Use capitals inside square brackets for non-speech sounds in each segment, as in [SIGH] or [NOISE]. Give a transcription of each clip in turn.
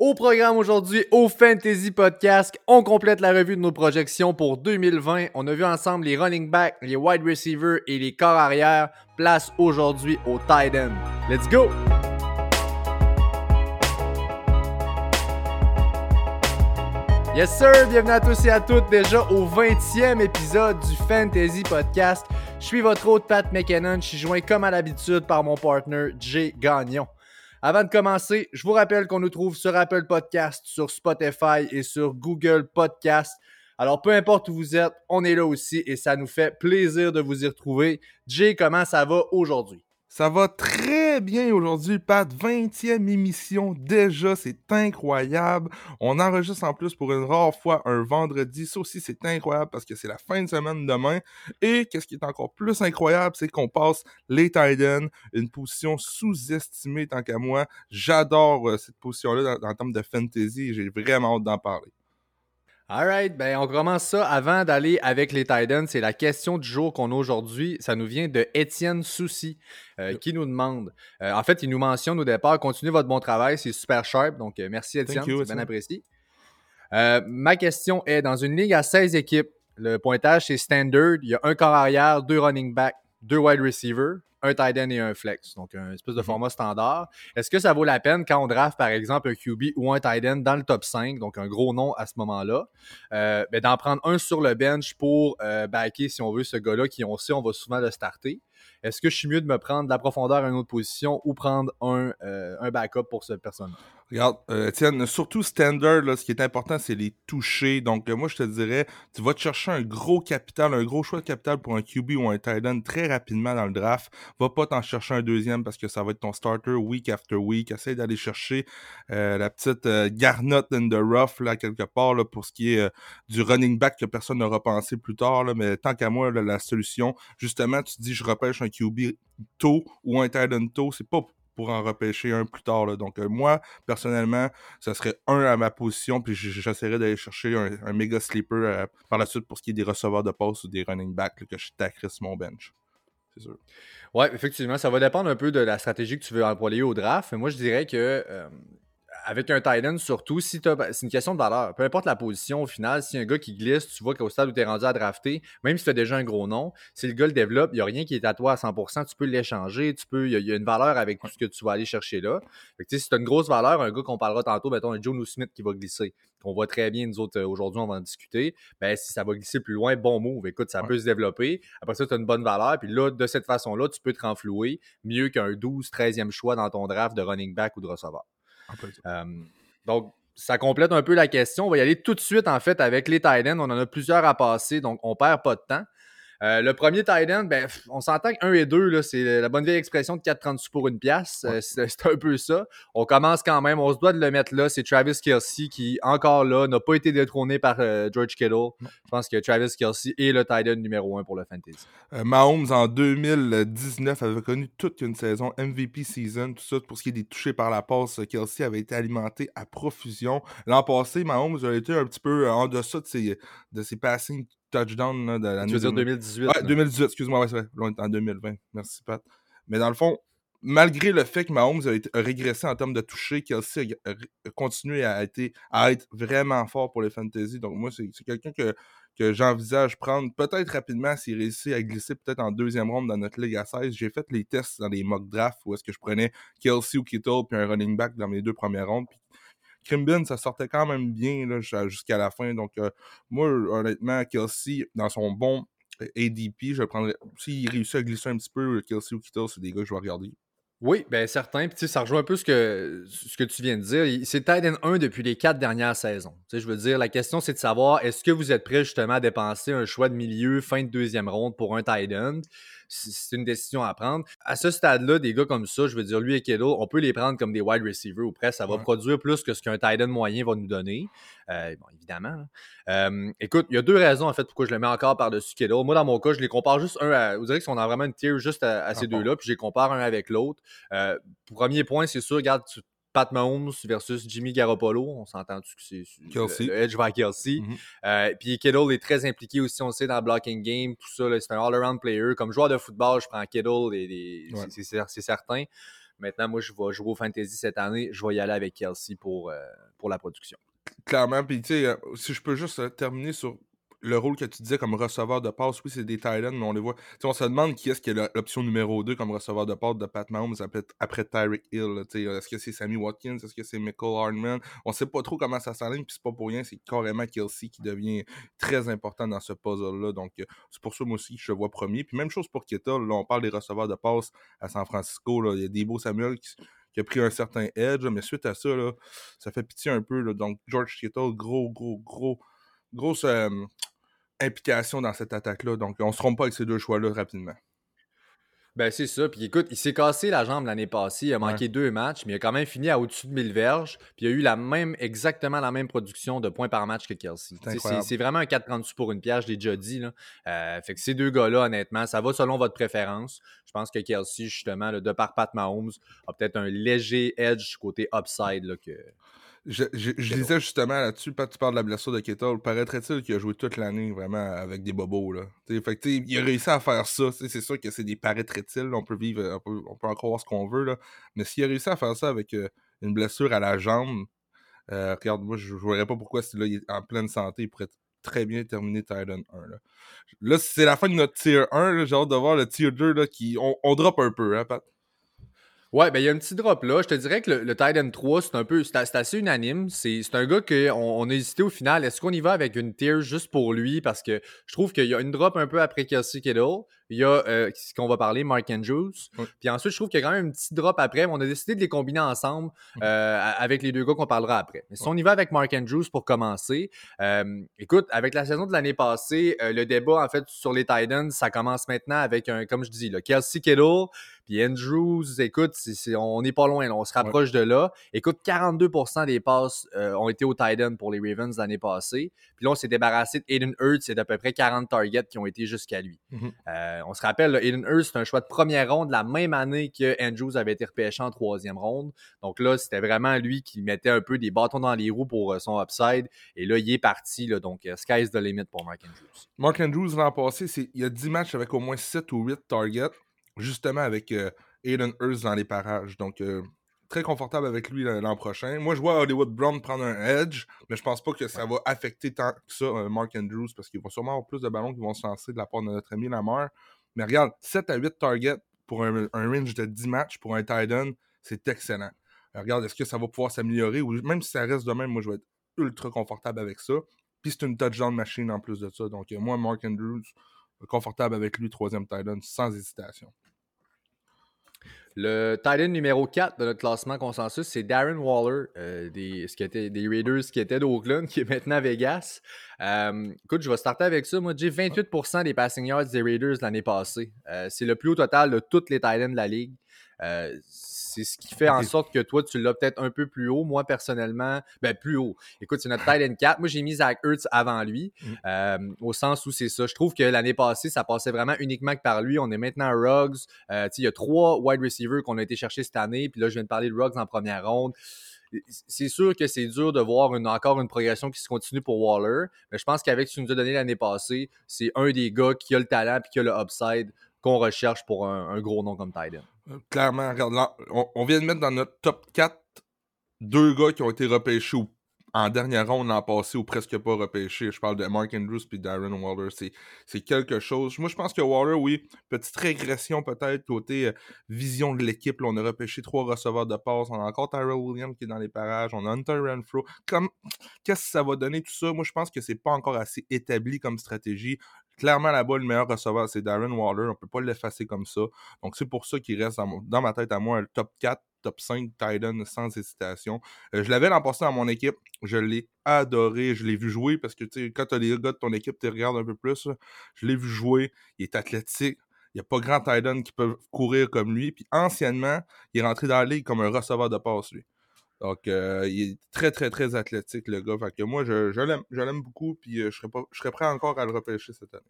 Au programme aujourd'hui, au Fantasy Podcast, on complète la revue de nos projections pour 2020. On a vu ensemble les running backs, les wide receivers et les corps arrière. Place aujourd'hui au tight end. Let's go! Yes sir, bienvenue à tous et à toutes déjà au 20e épisode du Fantasy Podcast. Je suis votre hôte Pat McKinnon, je suis joint comme à l'habitude par mon partner Jay Gagnon. Avant de commencer, je vous rappelle qu'on nous trouve sur Apple Podcast, sur Spotify et sur Google Podcast. Alors peu importe où vous êtes, on est là aussi et ça nous fait plaisir de vous y retrouver. Jay, comment ça va aujourd'hui? Ça va très bien aujourd'hui, Pat. 20e émission déjà, c'est incroyable. On enregistre en plus pour une rare fois un vendredi. Ça aussi, c'est incroyable parce que c'est la fin de semaine demain. Et qu'est-ce qui est encore plus incroyable, c'est qu'on passe les Titans, une position sous-estimée tant qu'à moi. J'adore euh, cette position-là en termes de fantasy j'ai vraiment hâte d'en parler. Alright, ben on commence ça avant d'aller avec les Titans. C'est la question du jour qu'on a aujourd'hui. Ça nous vient de Étienne Soucy euh, qui nous demande. Euh, en fait, il nous mentionne au départ continuez votre bon travail, c'est super sharp. Donc euh, merci Étienne, c'est bien apprécié. ma question est dans une ligue à 16 équipes, le pointage c'est standard. Il y a un corps arrière, deux running backs, deux wide receivers un tight end et un flex. Donc, un espèce de mhm. format standard. Est-ce que ça vaut la peine quand on draft, par exemple, un QB ou un tight end dans le top 5, donc un gros nom à ce moment-là, euh, ben, d'en prendre un sur le bench pour euh, backer, si on veut, ce gars-là qui, on sait, on va souvent le starter? Est-ce que je suis mieux de me prendre de la profondeur à une autre position ou prendre un, euh, un backup pour cette personne? Regarde, euh, Étienne, surtout standard, là, ce qui est important, c'est les toucher. Donc, euh, moi, je te dirais, tu vas te chercher un gros capital, un gros choix de capital pour un QB ou un tight end très rapidement dans le draft. Va pas t'en chercher un deuxième parce que ça va être ton starter week after week. Essaye d'aller chercher la petite garnotte in the rough, là, quelque part, là, pour ce qui est du running back que personne n'aura pensé plus tard. Là, mais tant qu'à moi, la solution, justement, tu te dis, je repêche un QB tôt ou un tight end tôt, c'est pas pour en repêcher un plus tard. Là. Donc, euh, moi, personnellement, ça serait un à ma position, puis j'essaierais d'aller chercher un, méga sleeper euh, par la suite pour ce qui est des receveurs de passe ou des running backs que je tackerais sur mon bench. C'est sûr. Ouais, effectivement, ça va dépendre un peu de la stratégie que tu veux employer au draft. Mais moi, je dirais que euh, avec un tight end, surtout, si c'est une question de valeur. Peu importe la position, au final, si un gars qui glisse, tu vois qu'au stade où tu es rendu à drafter, même si tu as déjà un gros nom, si le gars le développe, il n'y a rien qui est à toi à 100%, tu peux l'échanger, tu peux, il y, a une valeur avec tout ce que tu vas aller chercher là. si tu as une grosse valeur, un gars qu'on parlera tantôt, mettons un Joe Smith qui va glisser, qu'on voit très bien, nous autres, euh, aujourd'hui, on va en discuter, ben, si ça va glisser plus loin, bon move. Écoute, ça peut se développer. Après ça, tu as une bonne valeur. Puis là, de cette façon-là, tu peux te renflouer mieux qu'un 12, 13e choix dans ton draft de running back ou de receveur. Donc, ça complète un peu la question. On va y aller tout de suite, en fait, avec les tight ends. On en a plusieurs à passer, donc on perd pas de temps. Euh, le premier tight end, ben, on s'entend que 1 et 2, c'est la bonne vieille expression de 4,30 sous pour une pièce. Euh, c'est un peu ça. On commence quand même, on se doit de le mettre là. C'est Travis Kelsey qui, encore là, n'a pas été détrôné par euh, George Kittle. Je pense que Travis Kelsey est le tight end numéro 1 pour le fantasy. Mahomes, en 2019, avait connu toute une saison MVP season, tout ça pour ce qui est des touchés par la passe. Kelsey avait été alimenté à profusion. L'an passé, Mahomes a été un petit peu en deçà de ses, de ses passings touchdown de l'année. Tu veux dire 2018 Ouais, 2018, excuse-moi, ouais, c'est vrai. Loin en 2020. Merci, Pat. Mais dans le fond, malgré le fait que Mahomes a, régressé en termes de toucher, Kelsey a, continué à, être, à être vraiment fort pour les fantasy. Donc, moi, c'est quelqu'un que, que j'envisage prendre peut-être rapidement s'il réussit à glisser peut-être en deuxième ronde dans notre Ligue à 16. J'ai fait les tests dans les mock drafts où est-ce que je prenais Kelsey ou Kittle puis un running back dans mes deux premières rondes. Puis Crimbin, ça sortait quand même bien jusqu'à la fin. Donc, euh, moi, honnêtement, Kelsey, dans son bon euh, ADP, je le prendrais. S'il réussit à glisser un petit peu, Kelsey ou Kittle, c'est des gars que je vais regarder. Oui, bien certain. Puis ça rejoint un peu ce que, ce que tu viens de dire. C'est Titan 1 depuis les quatre dernières saisons. je veux dire, la question, c'est de savoir est-ce que vous êtes prêt justement à dépenser un choix de milieu fin de deuxième ronde pour un tight end? C'est une décision à prendre. À ce stade-là, des gars comme ça, je veux dire, lui et Kedo, on peut les prendre comme des wide receivers ou presque. Ça va produire plus que ce qu'un tight end moyen va nous donner. Euh, bon, évidemment. Euh, écoute, il y a deux raisons, en fait, pourquoi je le mets encore par-dessus Kedo. Moi, dans mon cas, je les compare juste un à. Vous direz qu'on a vraiment une tier juste à, ces deux-là, puis je les compare un avec l'autre. Euh, premier point, c'est sûr, regarde, tu Pat Mahomes versus Jimmy Garoppolo. On s'entend que c'est le, edge vers Kelsey. Mm-hmm. Euh, puis Kittle est très impliqué aussi, on sait, dans le blocking game, tout ça. C'est un all-around player. Comme joueur de football, je prends Kittle, c'est certain. Maintenant, moi, je vais jouer au fantasy cette année. Je vais y aller avec Kelsey pour, euh, pour la production. Clairement, puis tu sais, euh, si je peux juste terminer sur le rôle que tu disais comme receveur de passe, oui, c'est des Titans, mais on les voit. on se demande qui est-ce qui est l'option numéro 2 comme receveur de passe de Pat Mahomes après, après Tyreek Hill. Est-ce que c'est Sammy Watkins? Est-ce que c'est Michael Hardman? On sait pas trop comment ça s'aligne, puis c'est pas pour rien, c'est carrément Kelsey qui devient très important dans ce puzzle-là. Donc, euh, c'est pour ça, moi aussi, que je vois premier. Puis même chose pour Kittle. Là, on parle des receveurs de passe à San Francisco. Il y a Debo Samuel qui, a pris un certain edge, mais suite à ça, là, ça fait pitié un peu. Là. Donc, George Kittle, gros, gros, gros, grosse euh, implication dans cette attaque-là. Donc, on se trompe pas avec ces deux choix-là rapidement. Ben, c'est ça. Puis écoute, il s'est cassé la jambe l'année passée. Il a manqué deux matchs, mais il a quand même fini à au-dessus de 1000 verges. Puis il a eu la même, exactement la même production de points par match que Kelsey. C'est vraiment un 4,30 pour une pierre, je l'ai déjà dit. Là. Euh, fait que ces deux gars-là, honnêtement, ça va selon votre préférence. Je pense que Kelsey, justement, de par Pat Mahomes, a peut-être un léger edge côté upside là, que, je, disais justement là-dessus, quand tu parles de la blessure de Kettle, paraîtrait-il qu'il a joué toute l'année vraiment avec des bobos. Là? fait il a réussi à faire ça. C'est sûr que c'est des paraîtrait-il. On peut vivre, on peut, encore voir ce qu'on veut. Là. Mais s'il a réussi à faire ça avec euh, une blessure à la jambe, euh, regarde, moi, je ne verrais pas pourquoi, si là, il est en pleine santé, il pourrait très bien terminer Titan 1. Là, là c'est la fin de notre tier 1. J'ai hâte de voir le tier 2 là, qui. On, on drop un peu, hein, Pat? Ouais, ben il y a un petit drop là. Je te dirais que le, le Titan 3, c'est un peu. C'est assez unanime. C'est un gars qu'on on a hésité au final. Est-ce qu'on y va avec une tier juste pour lui? Parce que je trouve qu'il y a une drop un peu après Kelsey Kittle. Il y a euh, ce qu'on va parler, Mark Andrews. Puis ensuite, je trouve qu'il y a quand même un petit drop après. Mais on a décidé de les combiner ensemble euh, avec les deux gars qu'on parlera après. Mais si on y va avec Mark Andrews pour commencer, euh, écoute, avec la saison de l'année passée, le débat en fait sur les Titans, ça commence maintenant avec un, comme je dis, le Kelsey Kittle. Puis Andrews, écoute, on n'est pas loin, on se rapproche de là. Écoute, 42% des passes ont été au Titan pour les Ravens l'année passée. Puis là, on s'est débarrassé d'Aiden Hurts c'est d'à peu près 40 targets qui ont été jusqu'à lui. Mm-hmm. Euh, on se rappelle, Aiden Hurts, c'est un choix de première ronde la même année que Andrews avait été repêché en troisième ronde. Donc là, c'était vraiment lui qui mettait un peu des bâtons dans les roues pour euh, son upside. Et là, il est parti. Donc, uh, sky's the limit pour Mark Andrews. Mark Andrews, l'an passé, il y a 10 matchs avec au moins 7 ou 8 targets, justement avec Aiden Hurts dans les parages. Donc, très confortable avec lui l'an prochain. Moi, je vois Hollywood Brown prendre un edge, mais je pense pas que ça va affecter tant que ça Mark Andrews parce qu'il va sûrement avoir plus de ballons qui vont se lancer de la part de notre ami Lamar. Mais regarde, 7 à 8 targets pour un, range de 10 matchs pour un tight end, c'est excellent. regarde, est-ce que ça va pouvoir s'améliorer ou même si ça reste de même, moi, je vais être ultra confortable avec ça. Puis c'est une touchdown machine en plus de ça. Donc, moi, Mark Andrews, confortable avec lui, troisième tight end, sans hésitation. Le Titan numéro 4 de notre classement consensus, c'est Darren Waller, euh, des, ce qui était, des Raiders qui étaient d'Oakland, qui est maintenant à Vegas. Euh, écoute, je vais starter avec ça. Moi, j'ai 28% des passing yards des Raiders l'année passée. Euh, c'est le plus haut total de toutes les Titans de la ligue. C'est ce qui fait en sorte que toi, tu l'as peut-être un peu plus haut. Moi, personnellement, ben plus haut. Écoute, c'est notre [LAUGHS] Titan 4. Moi, j'ai mis Zach Ertz avant lui, mm. au sens où c'est ça. Je trouve que l'année passée, ça passait vraiment uniquement que par lui. On est maintenant à Ruggs. il y a trois wide receivers qu'on a été chercher cette année. Puis là, je viens de parler de Ruggs en première ronde c'est sûr que c'est dur de voir une, encore une progression qui se continue pour Waller, mais je pense qu'avec ce que tu nous as donné l'année passée, c'est un des gars qui a le talent et qui a le upside qu'on recherche pour un, gros nom comme Titan. Euh, clairement, regarde, on, vient de mettre dans notre top 4 deux gars qui ont été repêchés ou en dernière ronde l'an passé ou presque pas repêché. Je parle de Mark Andrews puis Darren Waller. C'est quelque chose. Moi, je pense que Waller, oui, petite régression peut-être côté euh, vision de l'équipe. On a repêché trois receveurs de passe. On a encore Tyrell Williams qui est dans les parages. On a Hunter Renfro. Comme qu'est-ce que ça va donner tout ça? Moi, je pense que c'est pas encore assez établi comme stratégie. Clairement, là-bas, le meilleur receveur, c'est Darren Waller. On peut pas l'effacer comme ça. Donc, c'est pour ça qu'il reste dans, dans ma tête à moi le top 4 top 5 Titan sans hésitation. Euh, je l'avais l'an passé dans mon équipe. Je l'ai adoré. Je l'ai vu jouer parce que quand tu as les gars de ton équipe, tu regardes un peu plus. Je l'ai vu jouer. Il est athlétique. Il n'y a pas grand Titan qui peut courir comme lui. Puis anciennement, il est rentré dans la ligue comme un receveur de passe, lui. Donc, euh, il est très, très, très athlétique, le gars. Fait que moi, je, je l'aime beaucoup. Puis euh, je, serais pas, je serais prêt encore à le repêcher cette année.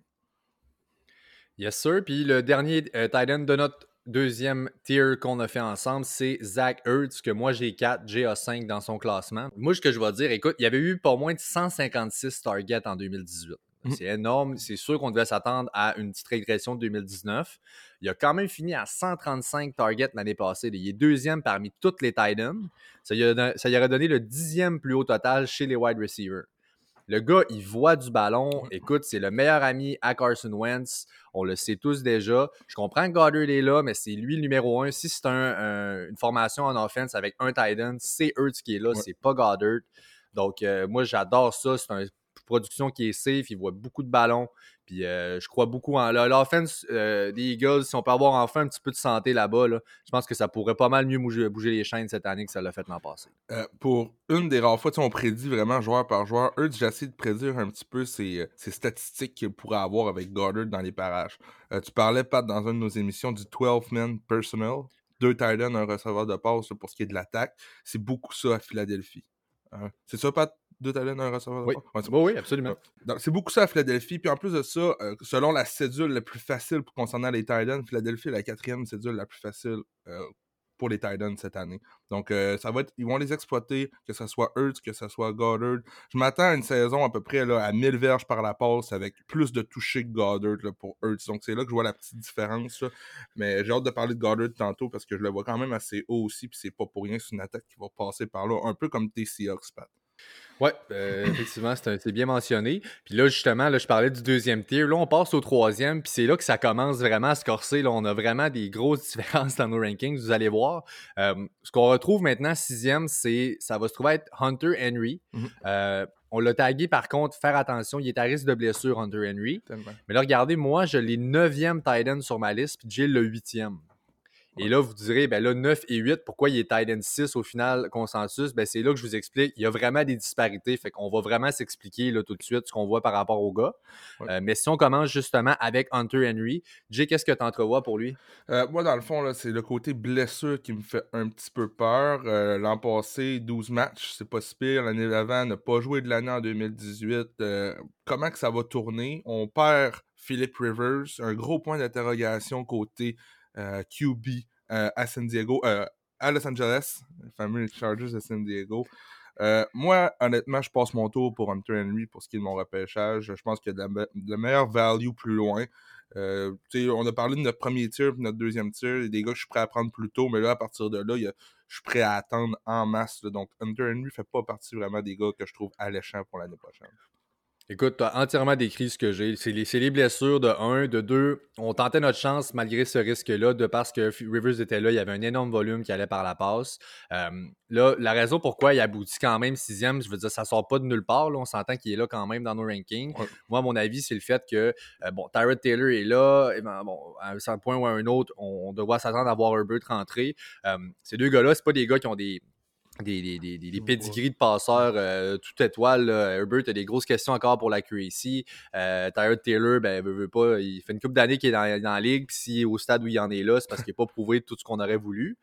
Yes, sir. Puis le dernier Titan de notre deuxième tier qu'on a fait ensemble, c'est Zach Ertz, que moi j'ai 4, a 5 dans son classement. Moi, ce que je vais dire, écoute, il y avait eu pas moins de 156 targets en 2018. Mm. C'est énorme. C'est sûr qu'on devait s'attendre à une petite régression de 2019. Il a quand même fini à 135 targets l'année passée. Il est deuxième parmi toutes les Titans. Ça lui, aurait donné le dixième plus haut total chez les wide receivers. Le gars, il voit du ballon. Écoute, c'est le meilleur ami à Carson Wentz. On le sait tous déjà. Je comprends que Goddard est là, mais c'est lui le numéro un. Si c'est une formation en offense avec un tight end, c'est Hurts qui est là, c'est pas Goddard. Donc, euh, moi, j'adore ça. C'est une production qui est safe. Il voit beaucoup de ballons. Puis euh, je crois beaucoup en l'offense euh, des Eagles. Si on peut avoir enfin un petit peu de santé là-bas, je pense que ça pourrait pas mal mieux bouger, les chaînes cette année que ça l'a fait l'an passé. Euh, pour une des rares fois, on prédit vraiment joueur par joueur. Eux, j'ai essayé de prédire un petit peu ces, statistiques qu'il pourrait avoir avec Goddard dans les parages. tu parlais, Pat, dans une de nos émissions du 12-man personnel. Deux tight un receveur de passe pour ce qui est de l'attaque. C'est beaucoup ça à Philadelphie. Hein? C'est ça, Pat? Deux talents, un receveur oui. oui, absolument. C'est beaucoup ça à Philadelphie. Puis en plus de ça, euh, selon la cédule la plus facile pour concernant les Titans, Philadelphie est la quatrième cédule la plus facile euh, pour les Titans cette année. Donc, euh, ça va être, ils vont les exploiter, que ce soit Hurts, que ce soit Goddard. Je m'attends à une saison à peu près là, à 1000 verges par la passe avec plus de touchés que Goddard pour Hurts. Donc, c'est là que je vois la petite différence. Mais j'ai hâte de parler de Goddard tantôt parce que je le vois quand même assez haut aussi. Puis c'est pas pour rien, c'est une attaque qui va passer par là, un peu comme tes Seahawks, Pat. Oui, euh, effectivement, c'est bien mentionné. Puis là, justement, là, je parlais du deuxième tier. Là, on passe au troisième, puis c'est là que ça commence vraiment à se corser. Là, on a vraiment des grosses [LAUGHS] différences dans nos rankings, vous allez voir. Euh, ce qu'on retrouve maintenant, sixième, c'est ça va se trouver être Hunter Henry. Mmh euh, on l'a tagué par contre, faire attention, il est à risque de blessure, Hunter Henry. Mais là, regardez, moi, je l'ai neuvième Titan sur ma liste, puis j'ai le huitième. Et là, vous direz, ben là, 9 et 8, pourquoi il est Titan 6 au final, consensus? Ben c'est là que je vous explique. Il y a vraiment des disparités. Fait qu'on va vraiment s'expliquer là tout de suite ce qu'on voit par rapport au gars. Euh, mais si on commence justement avec Hunter Henry, Jay, qu'est-ce que tu entrevois pour lui? Euh, moi, dans le fond, c'est le côté blessure qui me fait un petit peu peur. Euh, l'an passé, 12 matchs, c'est pas si pire. L'année d'avant, ne pas jouer de l'année en 2018. comment que ça va tourner? On perd Philip Rivers, un gros point d'interrogation côté QB euh, à San Diego, euh, à Los Angeles, les fameux Chargers de San Diego. moi, honnêtement, je passe mon tour pour Hunter Henry pour ce qui est de mon repêchage. Je pense qu'il y a de la, meilleure value plus loin. on a parlé de notre premier tir et notre deuxième tir. Des gars que je suis prêt à prendre plus tôt, mais là, à partir de là, je suis prêt à attendre en masse. Donc, Hunter Henry fait pas partie vraiment des gars que je trouve alléchants pour l'année prochaine. Écoute, tu as entièrement décrit ce que j'ai. C'est les, blessures de 1, de 2. On tentait notre chance malgré ce risque-là, de parce que Rivers était là, il y avait un énorme volume qui allait par la passe. Euh, là, la raison pourquoi il aboutit quand même sixième, je veux dire, ça sort pas de nulle part. On s'entend qu'il est là quand même dans nos rankings. Moi, mon avis, c'est le fait que, euh, bon, Tyrod Taylor est là. Et ben, bon, à un certain point ou à un autre, on, doit s'attendre à voir Herbert rentrer. Euh, ces deux gars-là, c'est pas des gars qui ont des des, des, des, des pédigris de passeurs euh, tout étoile. Herbert a des grosses questions encore pour la QAC. Euh, Tyrod Taylor, ben, veut, pas, il fait une couple d'années qu'il est dans, dans, la ligue, puis s'il est au stade où il en est là, c'est parce qu'il n'a pas prouvé tout ce qu'on aurait voulu.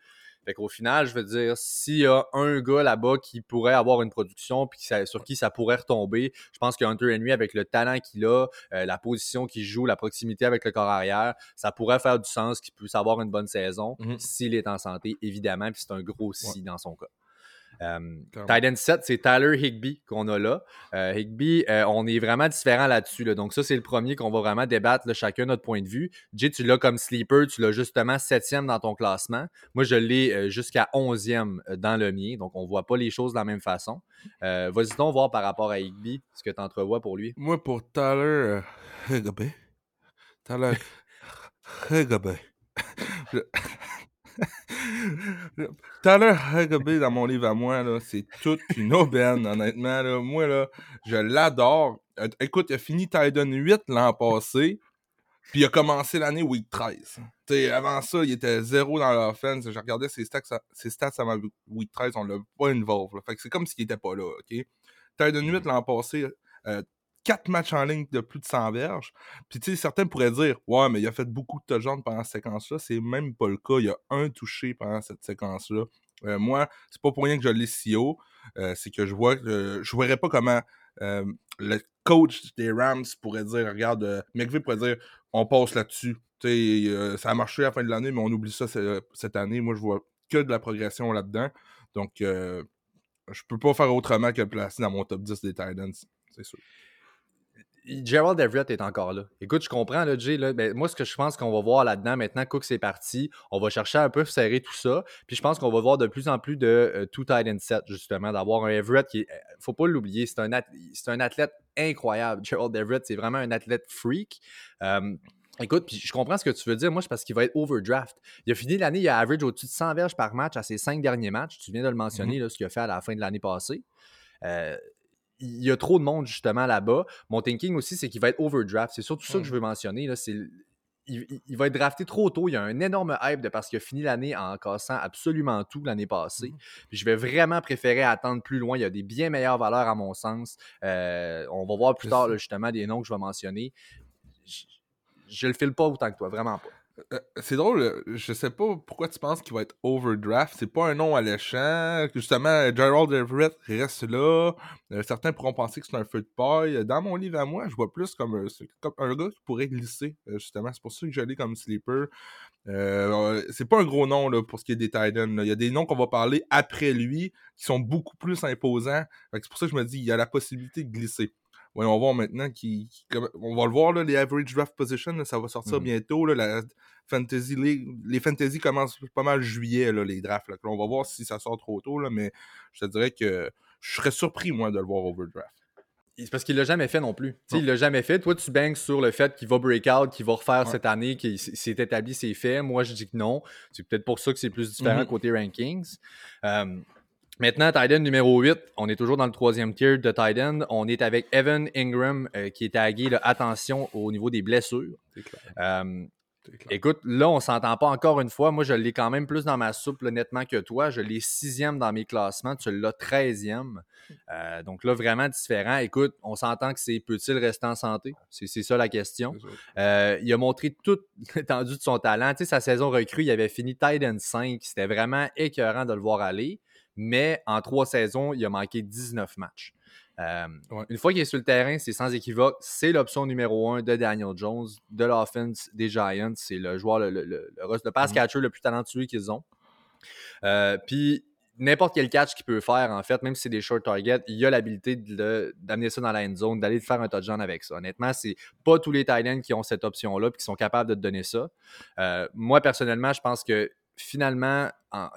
Fait qu'au final, je veux dire, s'il y a un gars là-bas qui pourrait avoir une production puis sur qui ça pourrait retomber, je pense que Hunter Henry, avec le talent qu'il a, euh, la position qu'il joue, la proximité avec le corps arrière, ça pourrait faire du sens qu'il puisse avoir une bonne saison mm-hmm. s'il est en santé, évidemment, puis c'est un gros si dans son cas. Euh, Titan 7, c'est Tyler Higby qu'on a là. Euh, Higby, euh, on est vraiment différent là-dessus. Donc, ça, c'est le premier qu'on va vraiment débattre chacun notre point de vue. Jay, tu l'as comme sleeper, tu l'as justement septième dans ton classement. Moi, je l'ai jusqu'à onzième dans le mien. Donc, on ne voit pas les choses de la même façon. Vas-y donc voir par rapport à Higby ce que tu entrevois pour lui. Moi, pour Tyler Higby, Tyler [LAUGHS] Higby. [LAUGHS] Tyler Huckabee dans mon livre à moi, c'est toute une aubaine, honnêtement. Moi, là, je l'adore. Euh, écoute, il a fini Titan 8 l'an passé, puis il a commencé l'année week 13. avant ça, il était zéro dans l'offense. Je regardais ses stats, ses stats avant week 13, on l'a pas involve. Fait que c'est comme s'il était pas là, OK? Titan 8 l'an passé, euh, quatre matchs en ligne de plus de 100 verges. Puis, tu sais, certains pourraient dire, ouais, mais il a fait beaucoup de touchdowns pendant cette séquence-là. C'est même pas le cas. Il y a un touché pendant cette séquence-là. Euh, moi, c'est pas pour rien que je l'ai si haut. Euh, c'est que je vois que je verrais pas comment euh, le coach des Rams pourrait dire, regarde, McVeigh pourrait dire, on passe là-dessus. ça a marché à la fin de l'année, mais on oublie ça cette année. Moi, je vois que de la progression là-dedans. Donc, je peux pas faire autrement que le placer dans mon top 10 des Titans, c'est sûr Gerald Everett est encore là. Écoute, je comprends, là, Jay. Là, ben, moi, ce que je pense qu'on va voir là-dedans, maintenant, Cook c'est parti, on va chercher un peu serrer tout ça. Puis je pense qu'on va voir de plus en plus de euh, two tight end set, justement, d'avoir un Everett qui est, euh, faut pas l'oublier, c'est un, un, athlète incroyable. Gerald Everett, c'est vraiment un athlète freak. Euh, écoute, puis je comprends ce que tu veux dire. Moi, c'est parce qu'il va être overdraft. Il a fini l'année, il a average au-dessus de 100 verges par match à ses cinq derniers matchs. Tu viens de le mentionner, mm-hmm. là, ce qu'il a fait à la fin de l'année passée. Euh, il y a trop de monde justement là-bas. Mon thinking aussi, c'est qu'il va être overdraft. C'est surtout ça que je veux mentionner. Là, il, va être drafté trop tôt. Il y a un énorme hype de parce qu'il a fini l'année en cassant absolument tout l'année passée. Mmh Puis je vais vraiment préférer attendre plus loin. Il y a des bien meilleures valeurs à mon sens. Euh, on va voir plus tard justement des noms que je vais mentionner. Je, ne le file pas autant que toi, vraiment pas. Euh, c'est drôle, je sais pas pourquoi tu penses qu'il va être overdraft. C'est pas un nom alléchant. Justement, Gerald Everett reste là. Euh, certains pourront penser que c'est un feu de paille. Dans mon livre à moi, je vois plus comme, un, gars qui pourrait glisser, euh, justement. C'est pour ça que je l'ai comme sleeper. c'est pas un gros nom là, pour ce qui est des Titans. Il y a des noms qu'on va parler après lui qui sont beaucoup plus imposants. C'est pour ça que je me dis il y a la possibilité de glisser on va voir maintenant qui, on va le voir là, les average draft position, ça va sortir mmh bientôt. la fantasy les fantasy commencent pas mal juillet là, les drafts. on va voir si ça sort trop tôt, là, mais je te dirais que je serais surpris moi de le voir overdraft. C'est parce qu'il l'a jamais fait non plus. Il Il l'a jamais fait. Toi, tu bangs sur le fait qu'il va break out, qu'il va refaire cette année, qu'il s'est établi ses faits. Moi, je dis que non. C'est peut-être pour ça que c'est plus différent mmh côté rankings. Maintenant, Titan numéro 8, on est toujours dans le troisième tier de Titan. On est avec Evan Ingram euh, qui est tagué attention au niveau des blessures. Euh, écoute, là, on s'entend pas encore une fois. Moi, je l'ai quand même plus dans ma soupe nettement que toi. Je l'ai sixième dans mes classements. Tu l'as treizième. Euh, donc là, vraiment différent. Écoute, on s'entend que c'est peut-il rester en santé? C'est ça la question. il a montré toute [LAUGHS] l'étendue de son talent. Tu sais, sa saison recrue, il avait fini Titan 5. C'était vraiment écœurant de le voir aller mais en trois saisons, il a manqué 19 matchs. Euh, une fois qu'il est sur le terrain, c'est sans équivoque. C'est l'option numéro un de Daniel Jones, de l'offense des Giants. C'est le joueur, le, le, le, pass mm-hmm. catcher le plus talentueux qu'ils ont. Euh, puis, n'importe quel catch qu'il peut faire, en fait, même si c'est des short targets, il a l'habilité d'amener ça dans la end zone, d'aller faire un touchdown avec ça. Honnêtement, c'est pas tous les Titans qui ont cette option-là et qui sont capables de te donner ça. Euh, moi, personnellement, je pense que finalement,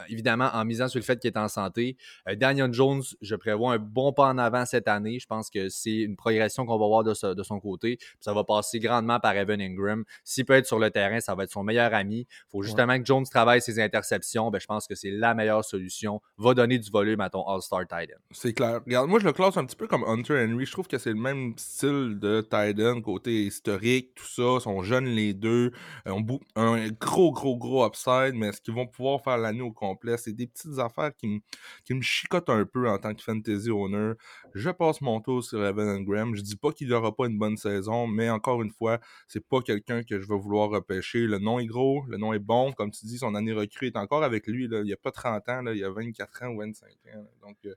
évidemment, en misant sur le fait qu'il est en santé. Euh, Daniel Jones, je prévois un bon pas en avant cette année. Je pense que c'est une progression qu'on va voir de, son côté. ça va passer grandement par Evan Ingram. S'il peut être sur le terrain, ça va être son meilleur ami. Il faut justement que Jones travaille ses interceptions. Ben, je pense que c'est la meilleure solution. Va donner du volume à ton All-Star Titan. C'est clair. Regarde, moi, je le classe un petit peu comme Hunter Henry. Je trouve que c'est le même style de Titan, côté historique, tout ça. Ils sont jeunes les deux. Ils ont un gros, gros, gros upside. Mais est-ce qu'ils vont pouvoir faire l'année complet. C'est des petites affaires qui me, qui me chicotent un peu en tant que fantasy owner. Je passe mon tour sur Evan Graham. Je dis pas qu'il n'aura pas une bonne saison, mais encore une fois, c'est pas quelqu'un que je vais vouloir repêcher. Le nom est gros, le nom est bon. Comme tu dis, son année recrue est encore avec lui. Il n'y a pas 30 ans, là, il y a 24 ans ou 25 ans. Donc, euh,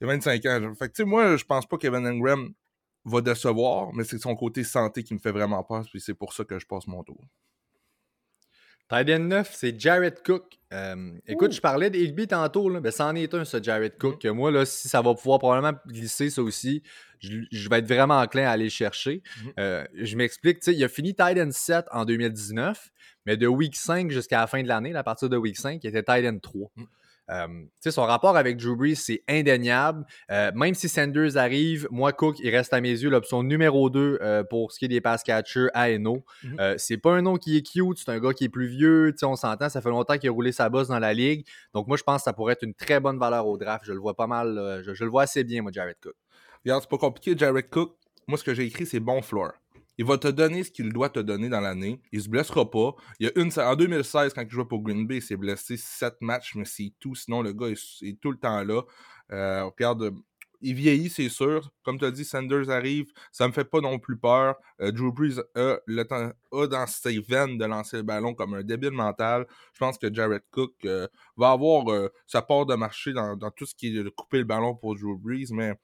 il y a 25 ans. Fait moi, je pense pas qu'Evan Ingram va décevoir, mais c'est son côté santé qui me fait vraiment peur, puis c'est pour ça que je passe mon tour. Tight 9, c'est Jared Cook. Euh, écoute, je parlais d'Higby tantôt, là, ben, c'en est un, ce Jared Cook. Que moi, là, si ça va pouvoir probablement glisser ça aussi, je, vais être vraiment enclin à aller le chercher. Mhm. Euh, je m'explique, il a fini Titan 7 en 2019, mais de week 5 jusqu'à la fin de l'année, à partir de week 5, il était Titan 3. Son rapport avec Drew Brees, c'est indéniable. Euh, même si Sanders arrive, moi, Cook, il reste à mes yeux l'option numéro 2 euh, pour ce qui est des pass catchers à Eno. Mhm. c'est pas un nom qui est cute, c'est un gars qui est plus vieux, on s'entend, ça fait longtemps qu'il a roulé sa bosse dans la ligue. Donc, moi, je pense que ça pourrait être une très bonne valeur au draft. Je le vois pas mal, je, le vois assez bien, moi, Jared Cook. Regarde, c'est pas compliqué, Jared Cook. Moi, ce que j'ai écrit, c'est bon floor. Il va te donner ce qu'il doit te donner dans l'année. Il se blessera pas. Il y a une, en 2016, quand il jouait pour Green Bay, il s'est blessé 7 matchs, mais c'est tout. Sinon, le gars est, tout le temps là. Euh, regarde, il vieillit, c'est sûr. Comme tu as dit, Sanders arrive. Ça me fait pas non plus peur. Euh, Drew Brees a, le temps, a dans ses veines de lancer le ballon comme un débile mental. Je pense que Jared Cook euh, va avoir sa part de marché dans, dans, tout ce qui est de couper le ballon pour Drew Brees, mais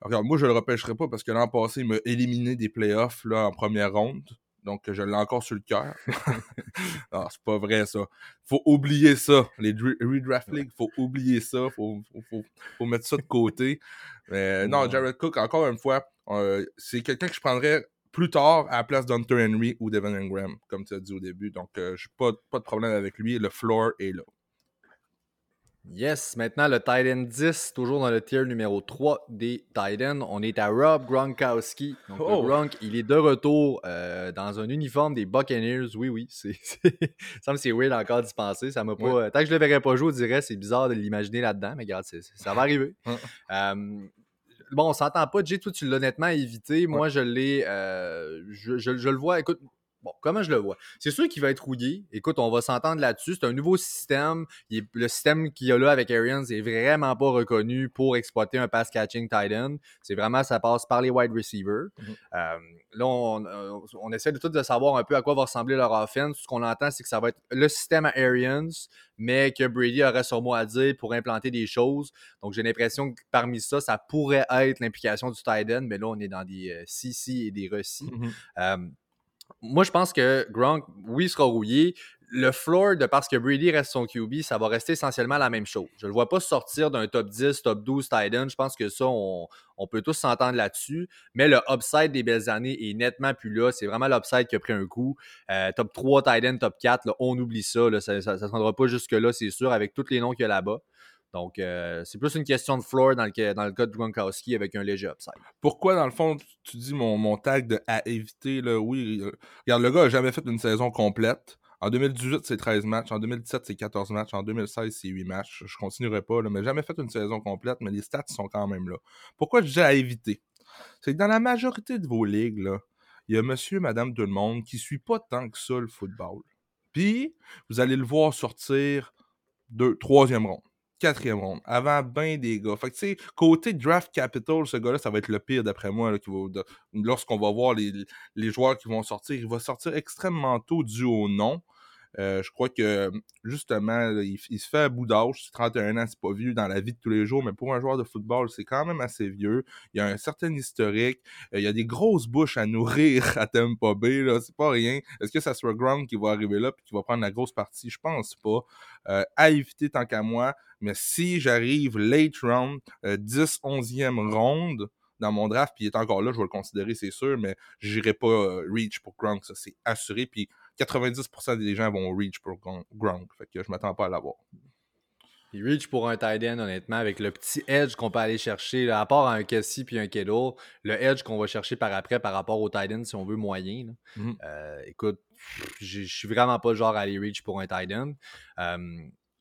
Regarde, moi, je le repêcherai pas parce que l'an passé, il m'a éliminé des playoffs là, en première ronde. donc je l'ai encore sur le cœur. [LAUGHS] ah, c'est pas vrai ça. Faut oublier ça. Les redraft league, faut oublier ça. Faut, faut, faut, mettre ça de côté. Mais non, Jared Cook, encore une fois, euh, c'est quelqu'un que je prendrais plus tard à la place d'Hunter Henry ou Devin Ingram, comme tu as dit au début. Donc, euh, je n'ai pas, pas de problème avec lui. Le floor est là. Yes, maintenant le Titan 10, toujours dans le tier numéro 3 des Titans. On est à Rob Gronkowski. Donc, oh. Gronk, il est de retour euh, dans un uniforme des Buccaneers. Oui, oui, [LAUGHS] c'est, ça me c'est weird encore d'y penser. Ça m'a pas, Tant que je le verrais pas jouer, je dirais c'est bizarre de l'imaginer là-dedans, mais regarde, ça va arriver. [LAUGHS] Euh, bon, on s'entend pas. Jay, toi, tu l'as nettement évité. Moi, je l'ai. Euh, je, je, le vois. Écoute, Bon, comment je le vois? C'est sûr qu'il va être rouillé. Écoute, on va s'entendre là-dessus. C'est un nouveau système. le système qu'il y a là avec Arians est vraiment pas reconnu pour exploiter un pass catching tight end. C'est vraiment, ça passe par les wide receivers. Mhm. Euh, là, euh, on, essaie de tout de savoir un peu à quoi va ressembler leur offense. Ce qu'on entend, c'est que ça va être le système à Arians, mais que Brady aurait sur moi à dire pour implanter des choses. Donc, j'ai l'impression que parmi ça, ça pourrait être l'implication du tight end, mais là, on est dans des euh, et des. Mhm moi, je pense que Gronk, oui, sera rouillé. Le floor, de parce que Brady reste son QB, ça va rester essentiellement la même chose. Je ne le vois pas sortir d'un top 10, top 12 tight end. Je pense que ça, on, peut tous s'entendre là-dessus. Mais le upside des belles années est nettement plus là. C'est vraiment l'upside qui a pris un coup. Euh, top 3 tight end, top 4, on oublie ça. Ça ne se rendra pas jusque-là, c'est sûr, avec tous les noms qu'il y a là-bas. Donc, euh, c'est plus une question de floor dans le, dans le cas de Gronkowski avec un léger upside. Pourquoi, dans le fond, tu dis mon, mon tag de à éviter, là, oui, euh, regarde, le gars n'a jamais fait une saison complète. En 2018, c'est 13 matchs. En 2017, c'est 14 matchs. En 2016, c'est 8 matchs. Je continuerai pas, là, mais jamais fait une saison complète, mais les stats sont quand même là. Pourquoi je dis à éviter? C'est que dans la majorité de vos ligues, il y a monsieur, madame, tout le monde qui suit pas tant que ça le football. Puis, vous allez le voir sortir de troisième ronde quatrième ronde, avant ben des gars. Fait que, tu sais, côté draft capital, ce gars-là, ça va être le pire d'après moi. lorsqu'on va voir les, joueurs qui vont sortir, il va sortir extrêmement tôt dû au nom. Euh, je crois que justement, il, se fait à bout d'âge. 31 ans, c'est pas vieux dans la vie de tous les jours, mais pour un joueur de football, c'est quand même assez vieux. Il y a un certain historique. Euh, il y a des grosses bouches à nourrir [LAUGHS] à Tampa Bay. Là. C'est pas rien. Est-ce que ça sera Ground qui va arriver là et qui va prendre la grosse partie? Je pense pas. Euh, à éviter tant qu'à moi. Mais si j'arrive late round, 10, 11e ronde, dans mon draft, puis il est encore là, je vais le considérer, c'est sûr, mais j'irai pas reach pour Gronk, ça c'est assuré. Puis 90% des gens vont reach pour Gronk. Fait que je m'attends pas à l'avoir. Il reach pour un tight end, honnêtement, avec le petit edge qu'on peut aller chercher, à part un Cassie puis un Kedor, le edge qu'on va chercher par après par rapport au tight end, si on veut moyen. Mmh euh, écoute, je suis vraiment pas le genre à aller reach pour un tight end.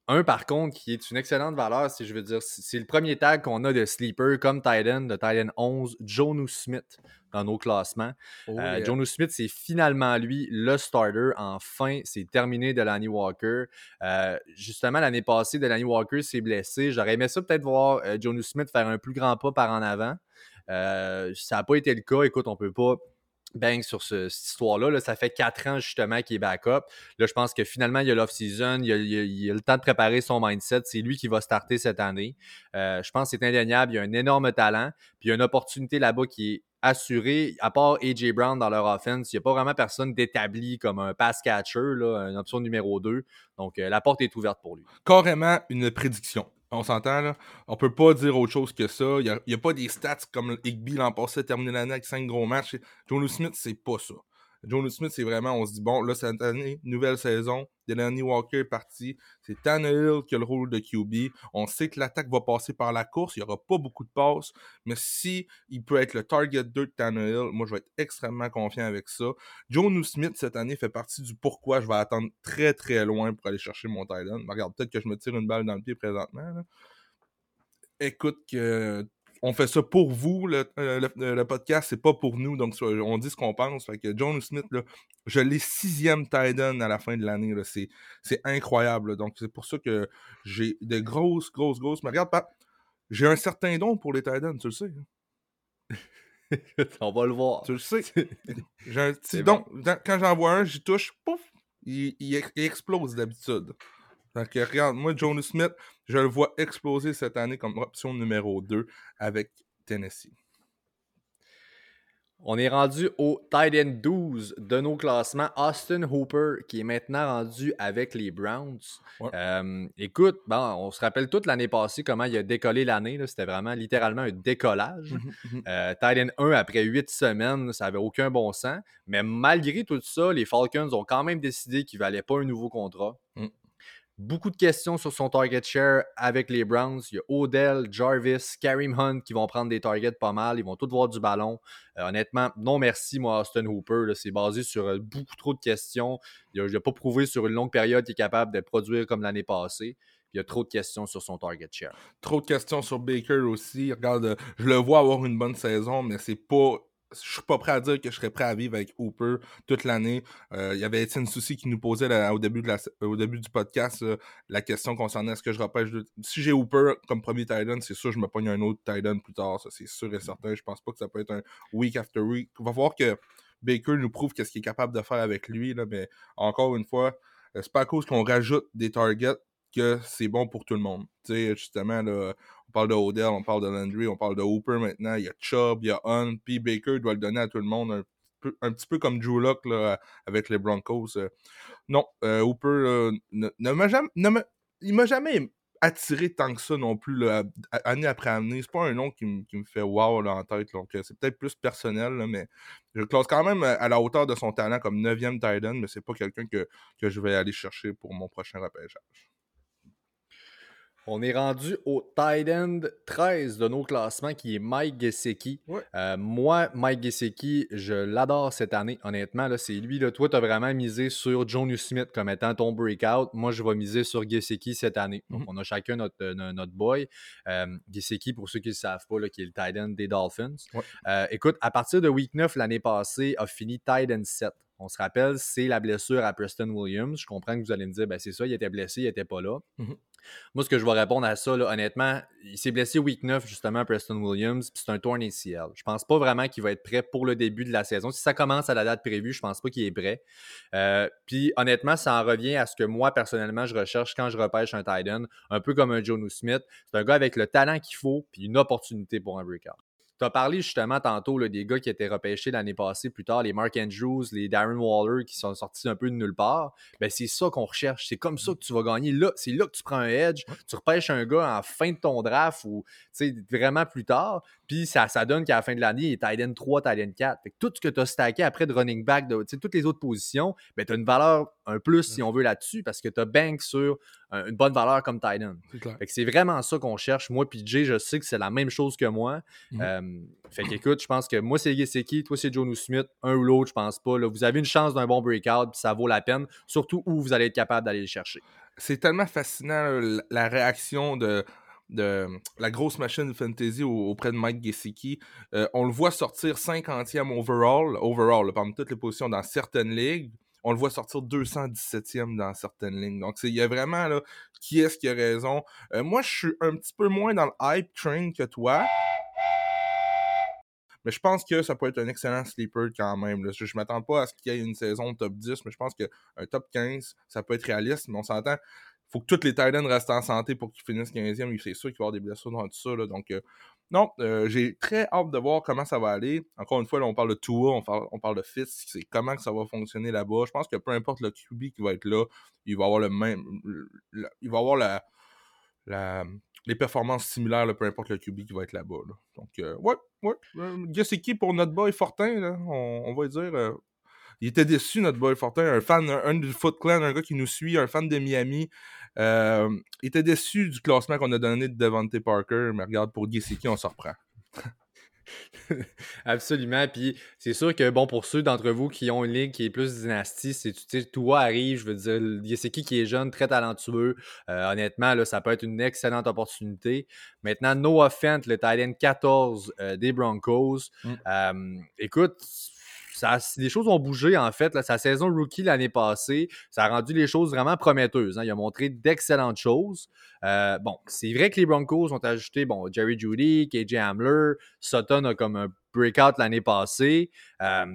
Un, par contre, qui est une excellente valeur, si je veux dire, c'est le premier tag qu'on a de sleeper comme Titan, de Titan 11, Jonu Smith dans nos classements. Oh, euh, Smith, c'est finalement lui le starter. Enfin, c'est terminé de Lanny Walker. Euh, justement, l'année passée, Delaney Walker s'est blessé. J'aurais aimé ça peut-être voir euh, Smith faire un plus grand pas par en avant. Euh, ça n'a pas été le cas. Écoute, on peut pas bang sur cette histoire-là. Ça fait quatre ans justement qu'il est backup. Là, je pense que finalement, il y a l'off-season, il, il, a le temps de préparer son mindset. C'est lui qui va starter cette année. Euh, je pense que c'est indéniable. Il y a un énorme talent. Puis il y a une opportunité là-bas qui est assurée. À part AJ Brown dans leur offense, il n'y a pas vraiment personne d'établi comme un pass catcher, une option numéro 2. Donc, euh, la porte est ouverte pour lui. Carrément une prédiction. On s'entend, là? On peut pas dire autre chose que ça. Il n'y a, pas des stats comme Higby l'an passé, terminé l'année avec 5 gros matchs. Joe Smith, c'est pas ça. Joe Smith, c'est vraiment, on se dit, bon, là, cette année, nouvelle saison, Delaney Walker est parti, c'est Tannehill qui a le rôle de QB. On sait que l'attaque va passer par la course, il n'y aura pas beaucoup de passes, mais si il peut être le target 2 de Tannehill, moi, je vais être extrêmement confiant avec ça. Joe Smith, cette année, fait partie du pourquoi je vais attendre très, très loin pour aller chercher mon Thailand. Regarde, peut-être que je me tire une balle dans le pied présentement. Écoute, que on fait ça pour vous, le, euh, le, podcast, c'est pas pour nous, donc on dit ce qu'on pense. Fait que John Smith, là, je l'ai sixième Titan à la fin de l'année, c'est, incroyable. donc c'est pour ça que j'ai de grosses, grosses, grosses. Mais regarde, pas, j'ai un certain don pour les Titans, tu le sais. Hein. [LAUGHS] on va le voir. Tu le sais. [LAUGHS] J'ai un petit don. Quand j'en vois un, j'y touche, pouf, il explose d'habitude. Donc, regarde, moi, Jonas Smith, je le vois exploser cette année comme option numéro 2 avec Tennessee. On est rendu au tight end 12 de nos classements. Austin Hooper, qui est maintenant rendu avec les Browns. Euh, écoute, bon, on se rappelle toute l'année passée comment il a décollé l'année. C'était vraiment littéralement un décollage. Mhm, mhm. euh, tight end 1 après 8 semaines, ça n'avait aucun bon sens. Mais malgré tout ça, les Falcons ont quand même décidé qu'il ne valait pas un nouveau contrat. Mm. Beaucoup de questions sur son target share avec les Browns. Il y a Odell, Jarvis, Kareem Hunt qui vont prendre des targets pas mal. Ils vont tous voir du ballon. Euh, honnêtement, non merci, moi, Austin Hooper. C'est basé sur euh, beaucoup trop de questions. Il n'a pas prouvé sur une longue période qu'il est capable de produire comme l'année passée. Il y a trop de questions sur son target share. Trop de questions sur Baker aussi. Regarde, euh, je le vois avoir une bonne saison, mais c'est pas je suis pas prêt à dire que je serais prêt à vivre avec Hooper toute l'année. Euh, il y avait Étienne Souci qui nous posait au, début de la, au début du podcast la question concernant est-ce que je repêche. Si j'ai Hooper comme premier Titan, c'est sûr je me pogne un autre Titan plus tard. Ça, c'est sûr et certain. Je pense pas que ça peut être un week after week. On va voir que Baker nous prouve qu'est-ce qu'il est capable de faire avec lui. Là, mais encore une fois, euh, c'est pas à cause qu'on rajoute des targets que c'est bon pour tout le monde. Tu sais, justement, on parle de Odell, on parle de Landry, on parle de Hooper maintenant, il y a Chubb, il y a Hunt, puis Baker doit le donner à tout le monde, un, petit peu comme Drew Locke là, avec les Broncos. Euh. Non, euh, Hooper ne, m'a jamais, il m'a jamais attiré tant que ça non plus, année après année. C'est pas un nom qui, me fait wow là, en tête. Donc, euh, c'est peut-être plus personnel, mais je le classe quand même à la hauteur de son talent comme 9e tight end, mais c'est pas quelqu'un que, que je vais aller chercher pour mon prochain repêchage. On est rendu au tight end 13 de nos classements qui est Mike Gesicki. Euh, moi, Mike Gesicki, je l'adore cette année, honnêtement. c'est lui. Là, toi, tu as vraiment misé sur John Smith comme étant ton breakout. Moi, je vais miser sur Gesicki cette année. Donc, mhm. on a chacun notre, euh, notre boy. Euh, Gesicki, pour ceux qui ne le savent pas, qui est le tight end des Dolphins. Euh, écoute, à partir de week 9 l'année passée, a fini tight end 7. On se rappelle, c'est la blessure à Preston Williams. Je comprends que vous allez me dire, ben c'est ça, il était blessé, il n'était pas là. Mhm. Moi, ce que je vais répondre à ça, honnêtement, il s'est blessé week 9, justement, Preston Williams, puis c'est un torn ACL. Je pense pas vraiment qu'il va être prêt pour le début de la saison. Si ça commence à la date prévue, je pense pas qu'il est prêt. Euh, puis, honnêtement, ça en revient à ce que moi, personnellement, je recherche quand je repêche un tight un peu comme un Jono Smith. C'est un gars avec le talent qu'il faut, puis une opportunité pour un breakout. Tu as parlé justement tantôt là, des gars qui étaient repêchés l'année passée plus tard, les Mark Andrews, les Darren Waller qui sont sortis un peu de nulle part. Ben, c'est ça qu'on recherche. C'est comme ça que tu vas gagner. Là, c'est là que tu prends un edge. Tu repêches un gars en fin de ton draft ou vraiment plus tard. Puis ça, ça donne qu'à la fin de l'année, il est tight end 3, tight end 4. Fait que tout ce que tu as stacké après de running back, de, toutes les autres positions, ben, tu as une valeur un plus, si on veut, là-dessus, parce que tu as bank sur une bonne valeur comme tight end. C'est vraiment ça qu'on cherche. Moi, puis Jay, je sais que c'est la même chose que moi. Euh, fait qu'écoute, je pense que moi, c'est qui toi, c'est Joe Smith, un ou l'autre, je pense pas. Là, vous avez une chance d'un bon breakout, puis ça vaut la peine, surtout où vous allez être capable d'aller le chercher. C'est tellement fascinant, la réaction de de la grosse machine fantasy auprès de Mike Gesicki. Euh, on le voit sortir 50e overall, overall parmi toutes les positions dans certaines ligues. On le voit sortir 217e dans certaines lignes. Donc, il y a vraiment là, qui est-ce qui a raison? Euh, moi, je suis un petit peu moins dans le hype train que toi. Mais je pense que ça peut être un excellent sleeper quand même. Je ne m'attends pas à ce qu'il y ait une saison top 10, mais je pense qu'un top 15, ça peut être réaliste. Mais on s'entend, faut que tous les Titans restent en santé pour qu'ils finissent 15e. C'est sûr qu'il va y avoir des blessures dans tout ça. Donc, euh, non, euh, j'ai très hâte de voir comment ça va aller. Encore une fois, là, on parle de Tua, on parle, on parle de Fitz, c'est comment que ça va fonctionner là-bas. Je pense que peu importe le QB qui va être là, il va avoir le même. il va avoir la, les performances similaires, peu importe le QB qui va être là-bas. Donc, euh, ouais, ouais. c'est qui pour notre boy Fortin, on, on va dire il était déçu, notre boy Fortin, un fan, un, du Foot Clan, un gars qui nous suit, un fan de Miami. Euh, il était déçu du classement qu'on a donné de Devante Parker, mais regarde, pour Gesicki, on s'en reprend. [LAUGHS] Absolument. Puis c'est sûr que, bon, pour ceux d'entre vous qui ont une ligue qui est plus dynastie, c'est, tu sais, toi arrive, je veux dire, Gesicki qui est jeune, très talentueux. Euh, honnêtement, là, ça peut être une excellente opportunité. Maintenant, Noah Fent, le Titan 14 euh, des Broncos. Mm. écoute, les choses ont bougé, en fait. sa saison rookie l'année passée, ça a rendu les choses vraiment prometteuses. Hein. Il a montré d'excellentes choses. Euh, bon, c'est vrai que les Broncos ont ajouté bon, Jerry Judy, KJ Hamler, Sutton a comme un breakout l'année passée. Euh,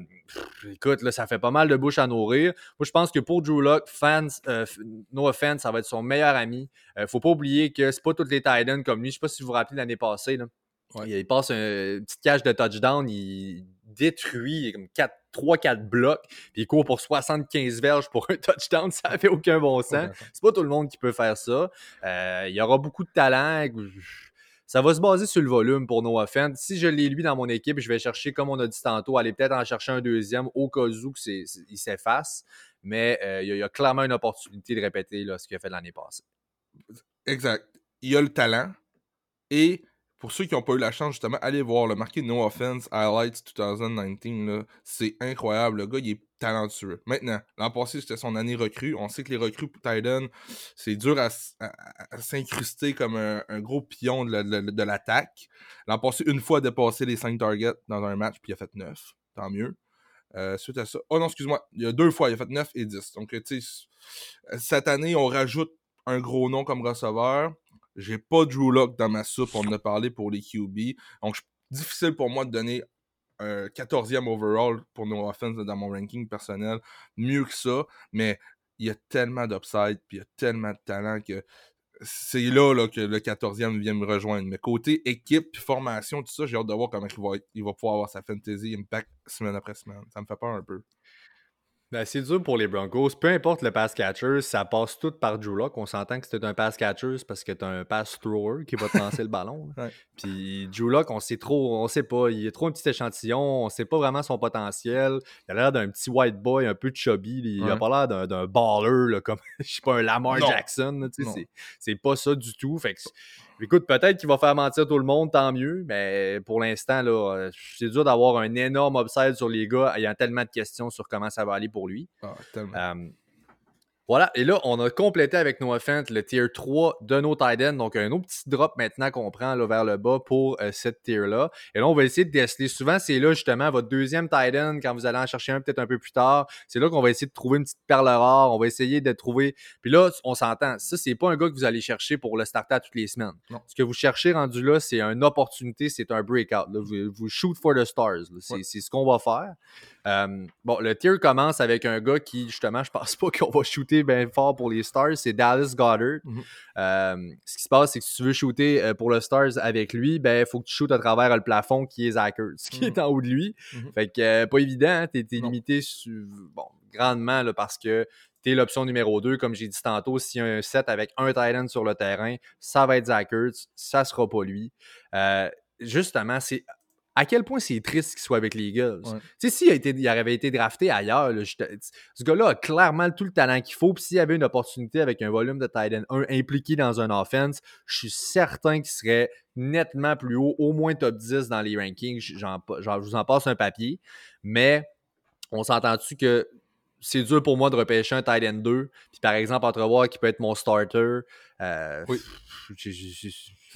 écoute, là, ça fait pas mal de bouche à nourrir. Moi, je pense que pour Drew Locke, fans, euh, no offense, ça va être son meilleur ami. ne faut pas oublier que c'est pas tous les Titans comme lui. Je sais pas si vous vous rappelez l'année passée. Il passe une petite cache de touchdown, il détruit comme 3-4 blocs, puis il court pour 75 verges pour un [LAUGHS] touchdown, ça fait aucun bon sens. C'est pas tout le monde qui peut faire ça. Euh, il y aura beaucoup de talent. Ça va se baser sur le volume pour Noah Fent. Si je l'ai lui dans mon équipe, je vais chercher, comme on a dit tantôt, aller peut-être en chercher un deuxième au cas où il s'efface. Mais euh, il, y a, clairement une opportunité de répéter là, ce qu'il a fait l'année passée. Exact. Il a le talent. Et pour ceux qui n'ont pas eu la chance, justement, allez voir le marqué No Offense Highlights 2019. C'est incroyable. Le gars, il est talentueux. Maintenant, l'an passé, c'était son année recrue. On sait que les recrues pour Titan, c'est dur à, s'incruster comme un, gros pion de l'attaque. L'an passé, une fois, a dépassé les 5 targets dans un match, puis il a fait 9. Tant mieux. Euh, suite à ça. Oh non, excuse-moi. Il y a deux fois, il a fait 9 et 10. Donc, tu sais, cette année, on rajoute un gros nom comme receveur. J'ai pas Drew Lock dans ma soupe, on en a parlé pour les QB. Donc, difficile pour moi de donner un 14e overall pour nos offenses dans mon ranking personnel. Mieux que ça, mais il y a tellement d'upside, puis il y a tellement de talent que c'est là, là, que le 14e vient me rejoindre. Mais côté équipe, formation, tout ça, j'ai hâte de voir comment il va, il va pouvoir avoir sa fantasy impact semaine après semaine. Ça me fait peur un peu. Ben, c'est dur pour les Broncos. Peu importe le pass catcher, ça passe tout par Drew Lock. On s'entend que c'est un pass catcher parce que tu as un pass thrower qui va te lancer le ballon. [LAUGHS] Puis Drew Lock, on sait trop, on sait pas. Il est trop un petit échantillon, on sait pas vraiment son potentiel. Il a l'air d'un petit white boy un peu chubby. Il a pas l'air d'un baller comme [LAUGHS] je sais pas un Lamar Jackson. C'est pas ça du tout. Fait que Écoute, peut-être qu'il va faire mentir tout le monde, tant mieux, mais pour l'instant, là, euh, c'est dur d'avoir un énorme upside sur les gars. Il y a tellement de questions sur comment ça va aller pour lui. Ah, euh, voilà, et là, on a complété avec nos Fent le tier 3 de nos Titans. Donc, un autre petit drop maintenant qu'on prend là, vers le bas pour euh, cette tier-là. Et là, on va essayer de déceler. Souvent, c'est là justement votre deuxième Titan, quand vous allez en chercher un peut-être un peu plus tard. C'est là qu'on va essayer de trouver une petite perle rare. On va essayer de trouver. Puis là, on s'entend. Ça, c'est pas un gars que vous allez chercher pour le starter toutes les semaines. Ce que vous cherchez rendu là, c'est une opportunité, c'est un breakout. Vous, vous, shoot for the stars. C'est ce qu'on va faire. Euh, bon, le tier commence avec un gars qui, justement, je pense [LAUGHS] pas qu'on va shooter bien fort pour les Stars, c'est Dallas Goddard. Mhm. Euh, ce qui se passe, c'est que si tu veux shooter euh, pour le Stars avec lui, ben, il faut que tu shootes à travers le plafond qui est Zachers, qui est mhm. en haut de lui. Mhm. Fait que, pas évident, hein, tu es, limité bon, grandement là, parce que tu es l'option numéro 2, comme j'ai dit tantôt, s'il y a un set avec un Titan sur le terrain, ça va être Zachers, ça sera pas lui. justement, c'est à quel point c'est triste qu'il soit avec les Eagles. Tu sais, s'il il avait été drafté ailleurs, ce gars-là a clairement tout le talent qu'il faut. Puis s'il y avait une opportunité avec un volume de Titan 1 impliqué dans un offense, je suis certain qu'il serait nettement plus haut, au moins top 10 dans les rankings. Je vous en passe un papier. Mais on s'entend-tu que c'est dur pour moi de repêcher un tight end 2. Puis par exemple, entrevoir qui peut être mon starter. Euh, oui.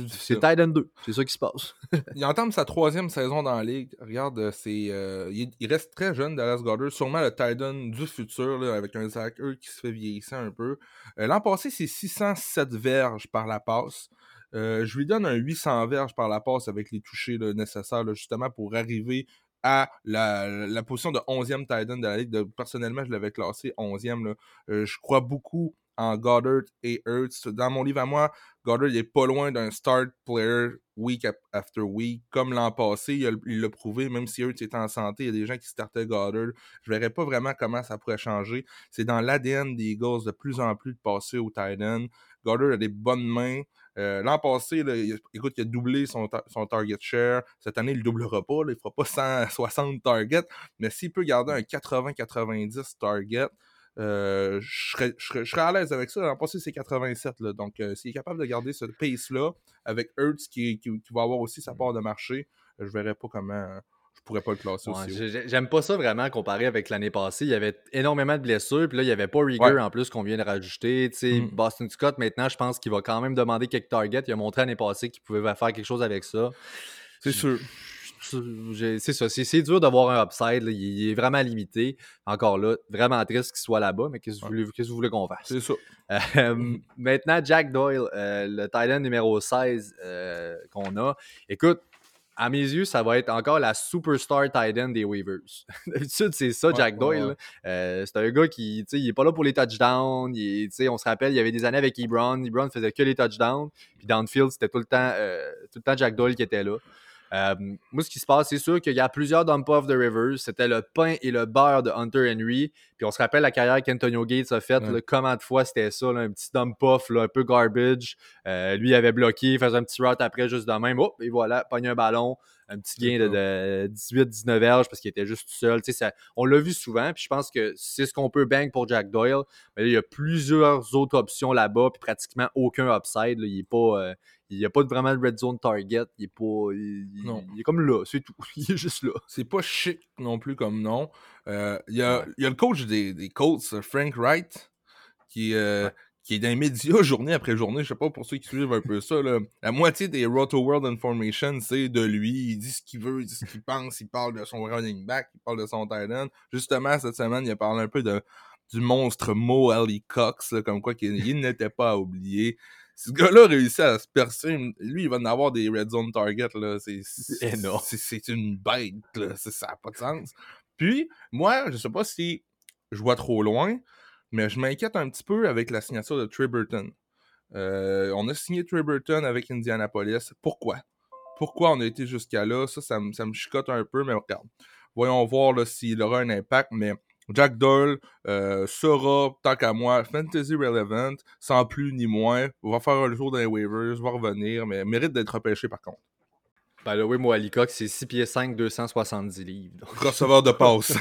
C'est tight end 2. C'est ça qui se passe. [LAUGHS] il entame sa troisième saison dans la ligue. Regarde, euh, c'est euh, il, reste très jeune, Dallas Goddard. Sûrement le tight end du futur, avec un Zach qui se fait vieillir un peu. L'an passé, c'est 607 verges par la passe. je lui donne un 800 verges par la passe avec les touchés nécessaires justement pour arriver à la, position de 11e Titan de la Ligue. personnellement, je l'avais classé 11e. Euh, je crois beaucoup en Goddard et Hurts. Dans mon livre à moi, Goddard il est pas loin d'un start player week after week. Comme l'an passé, il l'a prouvé, même si Hurts était en santé, il y a des gens qui startaient Goddard. Je verrais pas vraiment comment ça pourrait changer. C'est dans l'ADN des Eagles de plus en plus de passer au Titan. Goddard a des bonnes mains. Euh, l'an passé, il, écoute, il a doublé son, target share. Cette année, il ne doublera pas. il ne fera pas 160 targets. Mais s'il peut garder un 80-90 target, je, serais, à l'aise avec ça. L'an passé, c'est 87. Donc, euh, s'il est capable de garder ce pace-là avec Hertz qui, va avoir aussi sa part de marché, je ne verrais pas comment pourrais pas le classer aussi. J'aime pas ça vraiment comparé avec l'année passée. Il y avait énormément de blessures, puis là, il n'y avait pas Rieger en plus qu'on vient de rajouter. Mm. Boston Scott, maintenant, je pense qu'il va quand même demander quelques targets. Il a montré l'année passée qu'il pouvait faire quelque chose avec ça. C'est sûr. C'est ça. C'est dur d'avoir un upside. Il est vraiment limité. Encore là, vraiment triste qu'il soit là-bas, mais qu'est-ce que vous voulez, qu'on fasse? C'est ça. [LAUGHS] Euh, maintenant, Jack Doyle, euh, le Titan numéro 16 euh, qu'on a. Écoute, à mes yeux, ça va être encore la superstar tight end des Weavers. [LAUGHS] D'habitude, c'est ça, Jack Doyle. Euh, c'est un gars qui, il est pas là pour les touchdowns. on se rappelle, il y avait des années avec Ebron. Ebron faisait que les touchdowns. Puis downfield, c'était tout le temps, euh, tout le temps Jack Doyle qui était là. Euh, moi, ce qui se passe, c'est sûr qu'il y a plusieurs dump-off de Rivers. C'était le pain et le beurre de Hunter Henry. Puis on se rappelle la carrière qu'Antonio Gates a faite. Comment de fois c'était ça, un petit dump-off, un peu garbage. Euh, lui, il avait bloqué, il faisait un petit route après juste de même. Oh, et voilà, pogne un ballon un petit gain de, 18-19 verges parce qu'il était juste tout seul. Ça, on l'a vu souvent, puis je pense que c'est ce qu'on peut bang pour Jack Doyle. Mais il y a plusieurs autres options là-bas, puis pratiquement aucun upside. Il est pas. Euh, il n'y a pas vraiment de red zone target. Il est pas. Il, est comme là, c'est tout. [LAUGHS] Il est juste là. C'est pas chic non plus comme nom. Euh, il, y a, il, y a, le coach des, des Colts, Frank Wright, qui, euh, qui est dans les médias [LAUGHS] journée après journée. Je sais pas pour ceux qui suivent un peu ça. Là. La moitié des Roto World Information, c'est de lui. Il dit ce qu'il veut, il dit ce qu'il pense, il parle de son running back, il parle de son tight end. Justement, cette semaine, il a parlé un peu de, du monstre Mo Ali Cox, comme quoi qu'il n'était pas à oublier. Si ce gars-là réussit à se percer, lui, il va en avoir des red zone targets. Là. C'est, c'est, une bête. Là. Ça n'a pas de sens. Puis, moi, je sais pas si je vois trop loin, mais je m'inquiète un petit peu avec la signature de Trey Burton. Euh, on a signé Trey Burton avec Indianapolis. Pourquoi? Pourquoi on a été jusqu'à là? Ça, ça, me chicote un peu, mais regarde. Voyons voir s'il aura un impact, mais Jack Doyle euh, sera, tant qu'à moi, fantasy relevant, sans plus ni moins. On va faire un tour dans les waivers, va revenir, mais mérite d'être repêché par contre. Ben là, oui, moi, Alicox, c'est 6 pieds 5, 270 livres. Donc... Receveur de passe.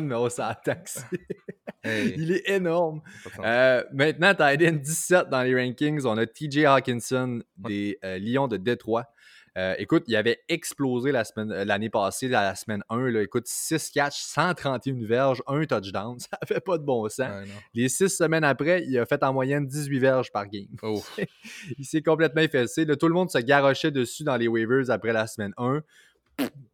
Non, ça a taxé. Il est énorme. Euh, maintenant, Tyden 17 dans les rankings. On a TJ Hawkinson des euh, Lions de Détroit. Euh, écoute, il avait explosé la semaine, euh, l'année passée, la semaine 1. Là, écoute, 6 catchs, 131 verges, 1 touchdown. [LAUGHS] Ça fait pas de bon sens. Les 6 semaines après, il a fait en moyenne 18 verges par game. [LAUGHS] il s'est complètement effacé. tout le monde se garochait dessus dans les waivers après la semaine 1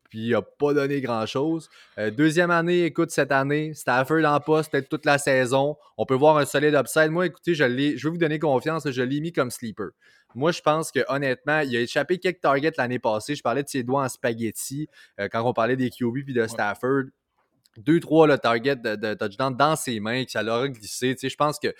puis il n'a pas donné grand-chose. Euh, deuxième année, écoute, cette année, Stafford en poste peut-être toute la saison. On peut voir un solide upside. Moi, écoutez, je, je vais vous donner confiance, je l'ai mis comme sleeper. Moi, je pense que honnêtement, il a échappé quelques targets l'année passée. Je parlais de ses doigts en spaghetti euh, quand on parlait des QB puis de Stafford. Deux, trois le target de, touchdown dans ses mains, que ça l'aura glissé. Tu sais, je pense que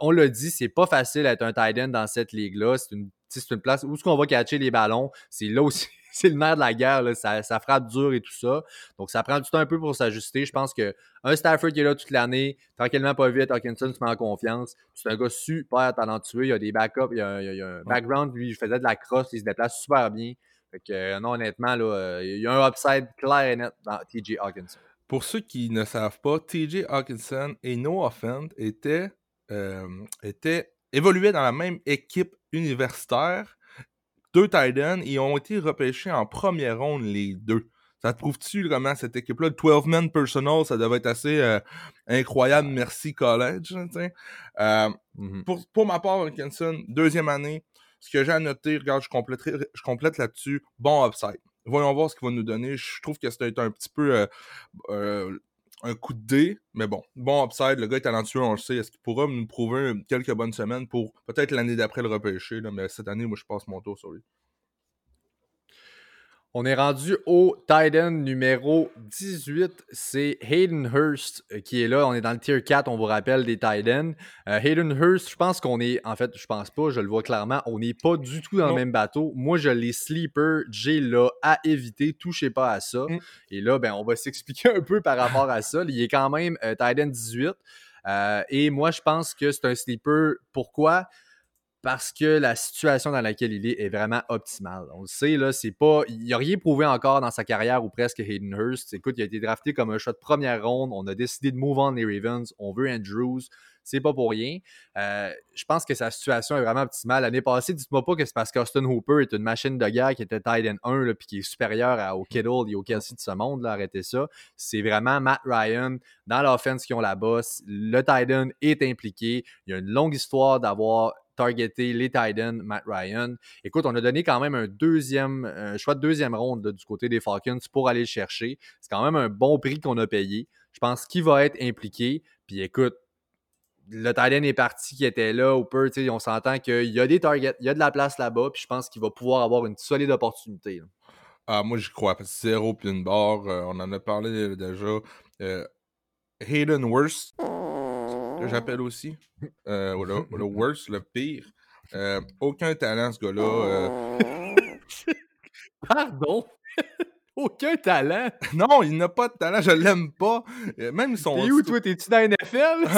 on l'a dit, c'est pas facile d'être un tight end dans cette ligue-là. C'est une, une, place où est-ce qu'on va catcher les ballons. C'est là aussi c'est le nerf de la guerre, ça, frappe dur et tout ça. Donc, ça prend du temps un peu pour s'ajuster. Je pense qu'un Stafford qui est là toute l'année, tranquillement pas vite, Hawkinson se met en confiance. C'est un gars super talentueux, il a des backups, il a, a, un background, lui, il faisait de la crosse, il se déplace super bien. Fait que, euh, non, honnêtement, là, euh, il y a un upside clair et net dans TJ Hawkinson. Pour ceux qui ne savent pas, TJ Hawkinson et Noah Fent étaient, euh, étaient évoluaient dans la même équipe universitaire deux tight ends et ont été repêchés en première ronde les deux. Ça te prouve-tu comment cette équipe-là, le 12-man personal, ça devait être assez euh, incroyable, merci college. Euh, mm-hmm. pour, pour, ma part, Wilkinson, deuxième année, ce que j'ai à noter, regarde, je, je complète là-dessus, bon upside. Voyons voir ce qu'il va nous donner. Je trouve que c'était un petit peu euh, un coup de dé, mais bon, bon upside, le gars est talentueux, on le sait. Est-ce qu'il pourra nous prouver quelques bonnes semaines pour peut-être l'année d'après le repêcher, mais cette année, moi, je passe mon tour sur lui. On est rendu au Titan numéro 18. C'est Hayden Hurst euh, qui est là. On est dans le tier 4, on vous rappelle, des Titans. Euh, Hayden Hurst, je pense qu'on est. En fait, je pense pas, je le vois clairement. On n'est pas du tout dans le même bateau. Moi, je l'ai sleeper. J'ai là à éviter. Touchez pas à ça. Mm. Et là, ben, on va [LAUGHS] s'expliquer un peu par rapport à ça. Il est quand même euh, Titan 18. et moi, je pense que c'est un sleeper. Pourquoi? Parce que la situation dans laquelle il est est vraiment optimale. On le sait, là, c'est pas. Il n'a rien prouvé encore dans sa carrière ou presque Hayden Hurst. Écoute, il a été drafté comme un choix de première ronde. On a décidé de move on les Ravens. On veut Andrews. C'est pas pour rien. Euh, je pense que sa situation est vraiment optimale. L'année passée, dites-moi pas que c'est parce qu'Austin Hooper est une machine de guerre qui était tight end 1 puis qui est supérieur à, au Kittle et au Kelsey de ce monde. Arrêtez ça. C'est vraiment Matt Ryan dans l'offense qui ont la bosse. Le tight est impliqué. Il y a une longue histoire d'avoir targeter les Titans, Matt Ryan. Écoute, on a donné quand même un deuxième choix de deuxième ronde du côté des Falcons pour aller le chercher. C'est quand même un bon prix qu'on a payé. Je pense qu'il va être impliqué. Puis écoute, le Titan est parti qui était là, ou peu, on s'entend qu'il y a des targets, il y a de la place là-bas, puis je pense qu'il va pouvoir avoir une solide opportunité. Ah, moi, j'y crois. Zéro une barre, euh, on en a parlé déjà. Euh, Hayden Worst que j'appelle aussi. Euh, le, [LAUGHS] worst, le pire. Euh, aucun talent, ce gars-là. Euh, Pardon? [LAUGHS] Aucun talent? [LAUGHS] Non, il n'a pas de talent, je l'aime pas. Même son. T'es où, toi? T'es-tu dans la NFL?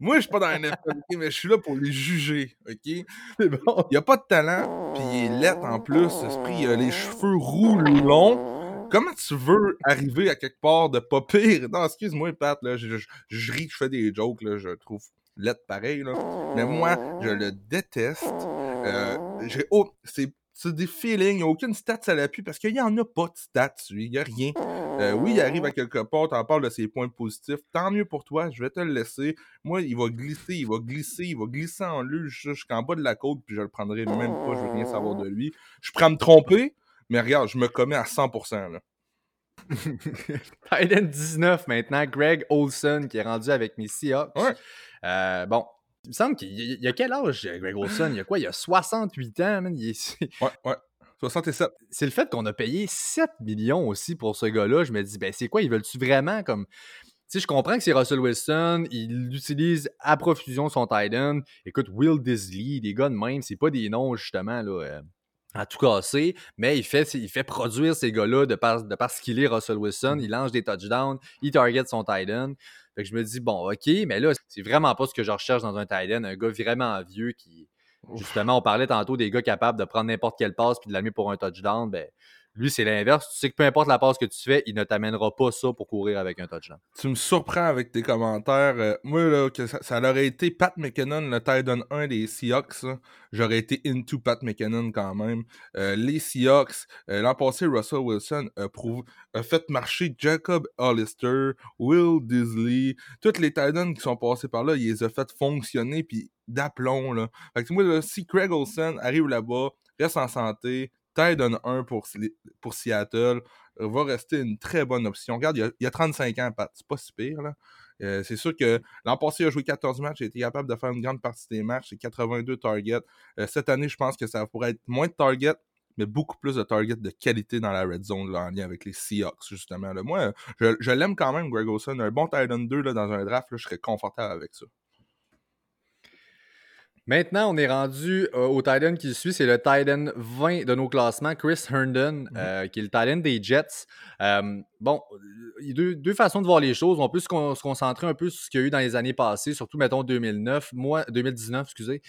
Moi, je suis pas dans la NFL, mais je suis là pour les juger, OK? C'est bon. Il a pas de talent, puis il est laid en plus. Esprit, il a les cheveux roux longs. Comment tu veux arriver à quelque part de pas pire? Non, excuse-moi, Pat, là, je, je, je, ris, je fais des jokes, là, je trouve lettre pareil, là. Mais moi, je le déteste. Oh, c'est c'est des feelings, il n'y a aucune stats à l'appui parce qu'il n'y en a pas de stats, il n'y a rien. Euh, oui, il arrive à quelque part, tu en parles de ses points positifs, tant mieux pour toi, je vais te le laisser. Moi, il va glisser, il va glisser, il va glisser en luge jusqu'en bas de la côte, puis je le prendrai même pas, je veux rien savoir de lui. Je prends me tromper, mais regarde, je me commets à 100%. Là. [LAUGHS] Titan 19 maintenant, Greg Olson qui est rendu avec mes Seahawks. Euh, bon, il me semble qu'il y a quel âge, Greg Olson? Il y a quoi? Il y a 68 ans, man. Il est... [LAUGHS] Ouais, ouais. 67. C'est le fait qu'on a payé 7 millions aussi pour ce gars-là. Je me dis, ben c'est quoi? Ils veulent-tu vraiment comme. Tu sais, je comprends que c'est Russell Wilson, il utilise à profusion son Titan. Écoute, Will Disley, des gars de même, c'est pas des noms justement là, euh, à tout casser, mais il fait, il fait produire ces gars-là de par, de parce qu'il est Russell Wilson. Mm. Il lance des touchdowns, il target son Titan. Fait que je me dis, bon, OK, mais là, c'est vraiment pas ce que je recherche dans un tight end, un gars vraiment vieux qui. Justement, on parlait tantôt des gars capables de prendre n'importe quelle passe puis de la mettre pour un touchdown. Ben, lui, c'est l'inverse. Tu sais que peu importe la passe que tu fais, il ne t'amènera pas ça pour courir avec un touchdown. Tu me surprends avec tes commentaires. Euh, moi, là, que ça, aurait été Pat McKinnon, le Titan 1 des Seahawks. J'aurais été into Pat McKinnon quand même. Euh, les Seahawks, euh, l'an passé, Russell Wilson a, fait marcher Jacob Hollister, Will Disley, tous les Titans qui sont passés par là, il les a fait fonctionner, puis d'aplomb. Là. Fait que moi, si Craig Olsen arrive là-bas, reste en santé, donne 1 pour, pour Seattle euh, va rester une très bonne option. Regarde, il y a, 35 ans, Pat. C'est pas si pire, là. Euh, c'est sûr que l'an passé, il a joué 14 matchs, il a été capable de faire une grande partie des matchs, c'est 82 targets. Euh, cette année, je pense que ça pourrait être moins de targets, mais beaucoup plus de targets de qualité dans la red zone en lien avec les Seahawks, justement. Moi, je, l'aime quand même, Greg Olson. Un bon Titan 2 là, dans un draft, je serais confortable avec ça. Maintenant, on est rendu euh, au Titan qui suit. C'est le Titan 20 de nos classements, Chris Herndon, mhm. euh, qui est le Titan des Jets. Euh, bon, il y a deux, façons de voir les choses. On peut se, concentrer un peu sur ce qu'il y a eu dans les années passées, surtout, mettons, 2009, moi, 2019, excusez.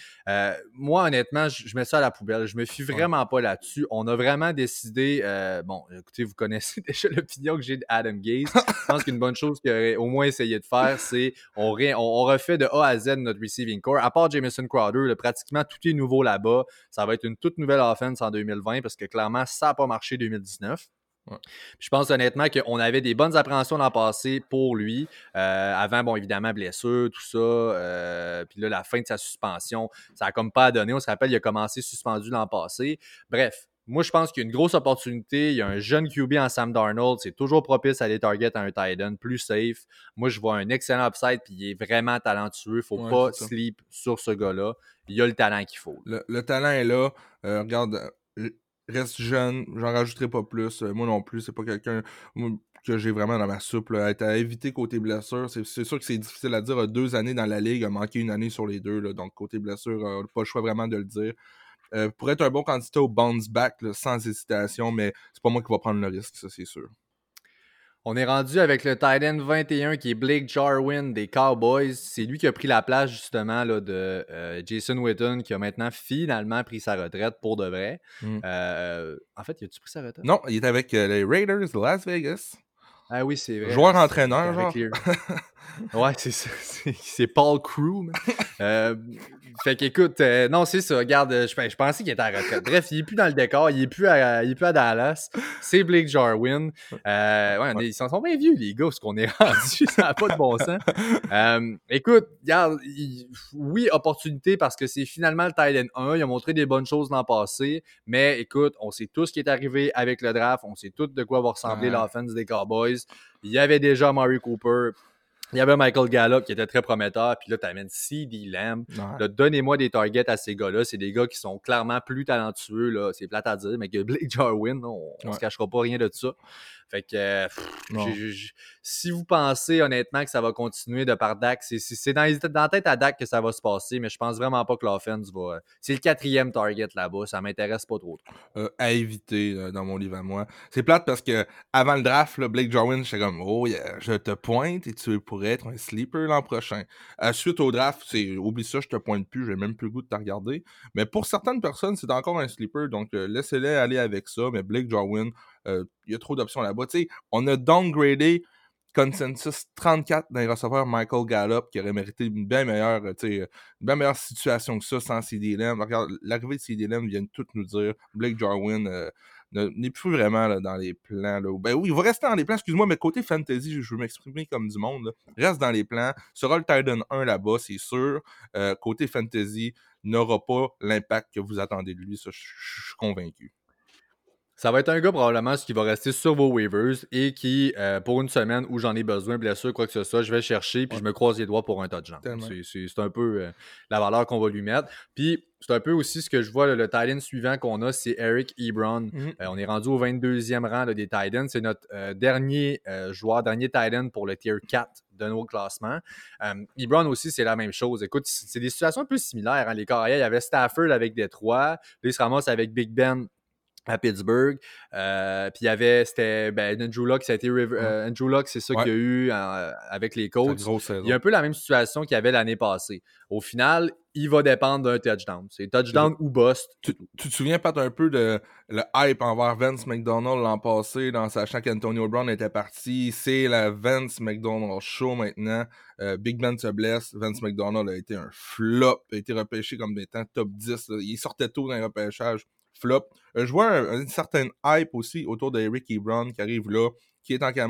moi, honnêtement, je, mets ça à la poubelle. Je me fie vraiment pas là-dessus. On a vraiment décidé, bon, écoutez, vous connaissez [LAUGHS] déjà l'opinion que j'ai d'Adam Gaze. je pense qu'une bonne chose qu'il aurait au moins essayé de faire, c'est on, on, refait de A à Z notre receiving core, à part Jameson Crowder pratiquement tout est nouveau là-bas. Ça va être une toute nouvelle offense en 2020 parce que clairement, ça n'a pas marché 2019. Je pense honnêtement qu'on avait des bonnes appréhensions l'an passé pour lui. Euh, avant, bon, évidemment, blessure, tout ça. Euh, puis là, la fin de sa suspension, ça n'a comme pas donné. On se rappelle, il a commencé suspendu l'an passé. Bref, moi, je pense qu'il y a une grosse opportunité. Il y a un jeune QB en Sam Darnold. C'est toujours propice à aller target à un tight end plus safe. Moi, je vois un excellent upside, puis il est vraiment talentueux. Il ne faut pas sleep sur ce gars-là. Il a le talent qu'il faut. Le, talent est là. Euh, regarde, reste jeune. J'en rajouterai pas plus. Euh, moi non plus, c'est pas quelqu'un que j'ai vraiment dans ma soupe. Être à éviter côté blessure, c'est sûr que c'est difficile à dire. Deux années dans la ligue, a manqué une année sur les deux. Donc, côté blessure, pas le choix vraiment de le dire. Euh, pourrait être un bon candidat au bounce back sans hésitation, mais c'est pas moi qui va prendre le risque, ça c'est sûr. On est rendu avec le tight end 21 qui est Blake Jarwin des Cowboys. C'est lui qui a pris la place justement là, de euh, Jason Witten qui a maintenant finalement pris sa retraite pour de vrai. Mm. Euh, en fait, il a-tu pris sa retraite? Non, il est avec les Raiders de Las Vegas. Ah oui, c'est vrai. Joueur-entraîneur, genre. [LAUGHS] ouais, c'est ça. [LAUGHS] C'est Paul Crew. euh, fait qu'écoute, euh, non, c'est ça. Regarde, je, je pensais qu'il était à retraite. Bref, il est plus dans le décor. Il est plus à, il est plus à Dallas. C'est Blake Jarwin. Euh, ouais, ils sont bien vieux, les gars, ce qu'on est [LAUGHS] rendu. ça n'a pas de bon sens. Euh, écoute, regarde, oui, opportunité parce que c'est finalement le Titan 1. Il a montré des bonnes choses l'an passé. Mais écoute, on sait tout ce qui est arrivé avec le draft. On sait tout de quoi va ressembler l'offense des Cowboys. Il y avait déjà Murray Cooper Il y avait Michael Gallup qui était très prometteur, puis là, tu amènes CD Lamb. Donnez-moi des targets à ces gars-là. C'est des gars qui sont clairement plus talentueux, là. C'est plate à dire, mais que [LAUGHS] Blake Jarwin, on ne se cachera pas rien de ça. Fait que euh, si vous pensez honnêtement que ça va continuer de par Dak, c'est dans, dans la tête à Dak que ça va se passer, mais je pense vraiment pas que l'offense va. C'est le quatrième target là-bas, ça m'intéresse pas trop. Euh, à éviter euh, dans mon livre à moi. C'est plate parce que avant le draft, Blake Jarwin, j'étais comme Oh yeah, je te pointe et tu être un sleeper l'an prochain. suite au draft, c'est oublie ça, je te pointe plus, j'ai même plus le goût de te regarder. Mais pour certaines personnes, c'est encore un sleeper, donc laissez-les aller avec ça. Mais Blake Jarwin, il y a trop d'options là-bas. on a downgradé consensus 34 d'un receveur Michael Gallup qui aurait mérité une bien meilleure, une bien meilleure situation que ça sans CD Lamb. Regarde, l'arrivée de CD vient de tout nous dire. Blake Jarwin n'est plus vraiment dans les plans. Là. Ben oui, il va rester dans les plans, excuse-moi, mais côté fantasy, je veux m'exprimer comme du monde. Reste dans les plans. Sera le Titan 1 là-bas, c'est sûr. côté fantasy, n'aura pas l'impact que vous attendez de lui. Ça, je suis convaincu. Ça va être un gars probablement qui va rester sur vos waivers et qui, euh, pour une semaine où j'en ai besoin, blessure, quoi que ce soit, je vais chercher puis je me croise les doigts pour un touchdown. C'est un peu euh, la valeur qu'on va lui mettre. Puis c'est un peu aussi ce que je vois, le, Titan suivant qu'on a, c'est Eric Ebron. Mm-hmm. Euh, on est rendu au 22e rang des Titans. C'est notre dernier joueur, dernier Titan pour le tier 4 de nos classements. Ebron aussi, c'est la même chose. Écoute, c'est des situations un peu similaires. Hein. Les carrières, il y avait Stafford avec Détroit, puis il se ramasse avec Big Ben à Pittsburgh. Euh, puis il y avait, c'était ben, Andrew Luck, ça a été euh, Andrew Luck, c'est ça qu'il y a eu euh, avec les Colts. Il y a un peu la même situation qu'il y avait l'année passée. Au final, il va dépendre d'un touchdown. C'est touchdown ou bust. Tu, te souviens pas un peu de le hype envers Vince McDonald l'an passé, dans sachant qu'Antonio Brown était parti. C'est la Vince McDonald show maintenant. Big Ben se blesse. Vince McDonald a été un flop, a été repêché comme étant top 10. Il sortait tôt dans le repêchage flop. Euh, je vois une certaine hype aussi autour de Ricky Brown qui arrive là, qui est qu'à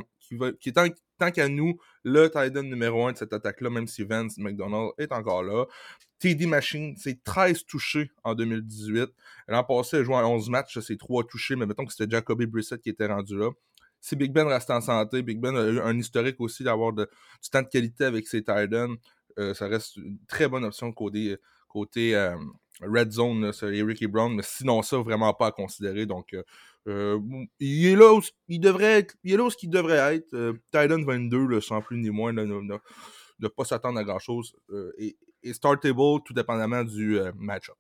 qui, tant qu'à nous, le Titan numéro 1 de cette attaque-là, même si Vance McDonald est encore là. TD Machine, c'est 13 touchés en 2018. L'an passé, a joué en 11 matchs, c'est 3 touchés, mais mettons que c'était Jacoby Brissett qui était rendu là. Si Big Ben reste en santé, Big Ben a eu un historique aussi d'avoir du temps de qualité avec ses Titans. Euh, ça reste une très bonne option côté, côté euh, Red Zone, c'est Ricky Brown, mais sinon ça, vraiment pas à considérer. Donc, euh, euh, il est là où il devrait être. Il est là où il devrait être. Euh, Titan 22, sans plus ni moins, de ne pas s'attendre à grand chose. et, startable, tout dépendamment du match-up.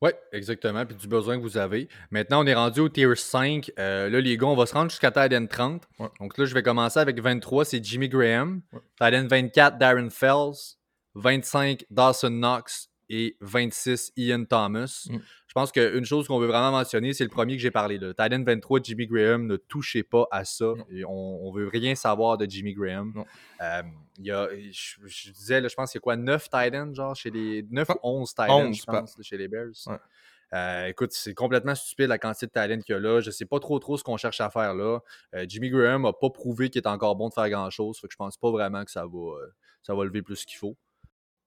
Oui, exactement. Puis du besoin que vous avez. Maintenant, on est rendu au tier 5. là, les gars, on va se rendre jusqu'à Titan 30. Donc là, je vais commencer avec 23, c'est Jimmy Graham. Titan 24, Darren Fells. 25, Dawson Knox et 26 Ian Thomas. Mm. Je pense qu'une chose qu'on veut vraiment mentionner, c'est le premier que j'ai parlé. Le Titan 23, Jimmy Graham, ne touchez pas à ça. Et on, ne veut rien savoir de Jimmy Graham. Euh, il y a, je, disais, je pense qu'il y a quoi, 9 Titans, genre, chez les. 9 ou 11 Titans, je pense, chez les Bears. Euh, écoute, c'est complètement stupide la quantité de talent qu'il y a là. Je sais pas trop trop ce qu'on cherche à faire là. Euh, Jimmy Graham n'a pas prouvé qu'il est encore bon de faire grand chose. Fait que je pense pas vraiment que ça va, ça va lever plus qu'il faut.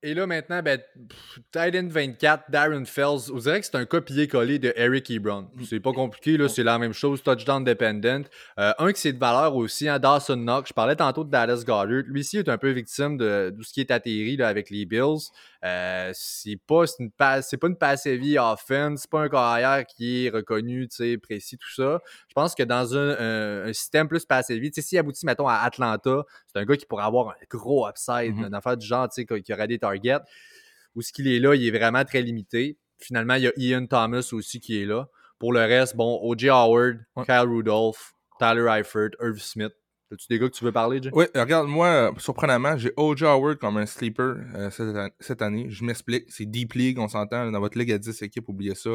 Et là, maintenant, ben, Titan 24, Darren Fells, vous direz que c'est un copier-coller de Eric Ebron. Mm. C'est pas compliqué, là, c'est la même chose, touchdown dependent. Euh, un qui c'est de valeur aussi, hein, Dawson Knox. Je parlais tantôt de Dallas Goddard. Lui ci est un peu victime de, tout ce qui est atterri là, avec les Bills. Euh, c'est pas une c'est pas une passe vie offense, c'est pas un carrière qui est reconnu, précis, tout ça. Je pense que dans un, système plus passe vie, s'il aboutit, mettons, à Atlanta, c'est un gars qui pourrait avoir un gros upside, une affaire du genre, qui, qui aurait des targets. Où ce qu'il est là, il est vraiment très limité. Finalement, il y a Ian Thomas aussi qui est là. Pour le reste, bon, O.J. Howard, Kyle Rudolph, Tyler Eifert, Irv Smith. As-tu des gars que tu veux parler, Jay? Oui, regarde, moi, surprenamment, j'ai O.J. Howard comme un sleeper euh, cette, année. Je m'explique, c'est Deep League, on s'entend. Dans votre ligue à 10 équipes, oubliez ça.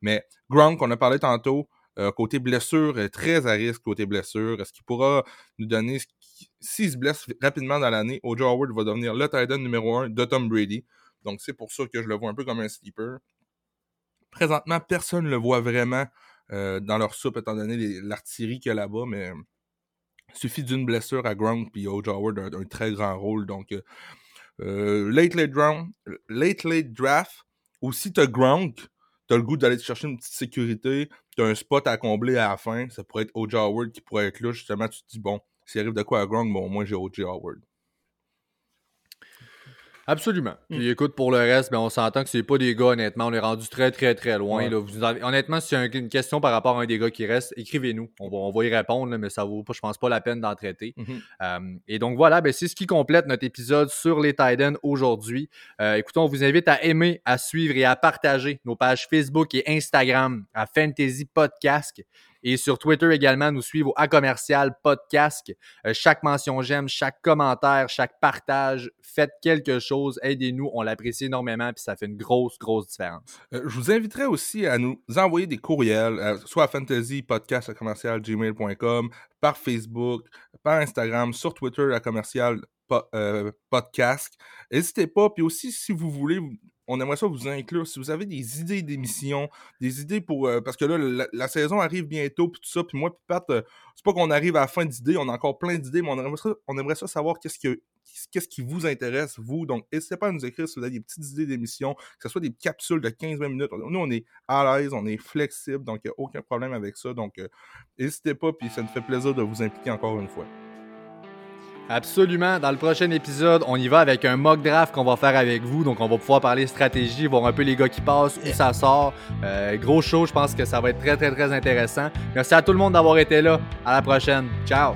Mais Gronk, on a parlé tantôt, euh, côté blessure, très à risque côté blessure. Est-ce qu'il pourra nous donner. S'il se blesse rapidement dans l'année, O.J. Howard va devenir le tight numéro 1 de Tom Brady. Donc, c'est pour ça que je le vois un peu comme un sleeper. Présentement, personne ne le voit vraiment dans leur soupe, étant donné l'artillerie qu'il y a là-bas, mais il suffit d'une blessure à Gronk, puis O.J. Howard a un, très grand rôle. Donc, euh, euh, late, late, round, late, late draft, ou si tu as Gronk, tu as le goût d'aller te chercher une petite sécurité, tu as un spot à combler à la fin, ça pourrait être O.J. Howard qui pourrait être là, justement, tu te dis, bon, s'il arrive de quoi à Gronk, bon, au moins j'ai O.J. Howard. Absolument. Mm. Puis écoute, pour le reste, ben, on s'entend que c'est pas des gars, honnêtement. On est rendu très, très, très loin. Là. Vous Honnêtement, si y une question par rapport à un des gars qui reste, écrivez-nous. On va, on va y répondre, mais ça vaut pas, je pense pas la peine d'en traiter. Mm-hmm. Euh, et donc voilà, ben, c'est ce qui complète notre épisode sur les Titans aujourd'hui. Euh, écoutez, on vous invite à aimer, à suivre et à partager nos pages Facebook et Instagram à Fantasy Podcast. Et sur Twitter également, nous suivre au A commercial podcast. Euh, chaque mention j'aime, chaque commentaire, chaque partage, faites quelque chose, aidez-nous, on l'apprécie énormément, puis ça fait une grosse, grosse différence. Euh, je vous inviterai aussi à nous envoyer des courriels, euh, soit à fantasypodcast.gmail.com, par Facebook, par Instagram, sur Twitter à commercial podcast. N'hésitez pas, puis aussi si vous voulez on aimerait ça vous inclure. Si vous avez des idées d'émissions, des idées pour. Euh, parce que là, la, saison arrive bientôt, puis tout ça. Puis moi, puis Pat, euh, c'est pas qu'on arrive à la fin d'idées, on a encore plein d'idées, mais on aimerait ça, savoir qu'est-ce que. Qu'est-ce qui vous intéresse, vous? Donc, n'hésitez pas à nous écrire si vous avez des petites idées d'émissions, que ce soit des capsules de 15-20 minutes. Nous, on est à l'aise, on est flexible, donc il n'y a aucun problème avec ça. Donc, euh, n'hésitez pas, puis ça nous fait plaisir de vous impliquer encore une fois. Absolument. Dans le prochain épisode, on y va avec un mock draft qu'on va faire avec vous. Donc, on va pouvoir parler stratégie, voir un peu les gars qui passent, où ça sort. Euh, gros show, je pense que ça va être très, très, très intéressant. Merci à tout le monde d'avoir été là. À la prochaine. Ciao.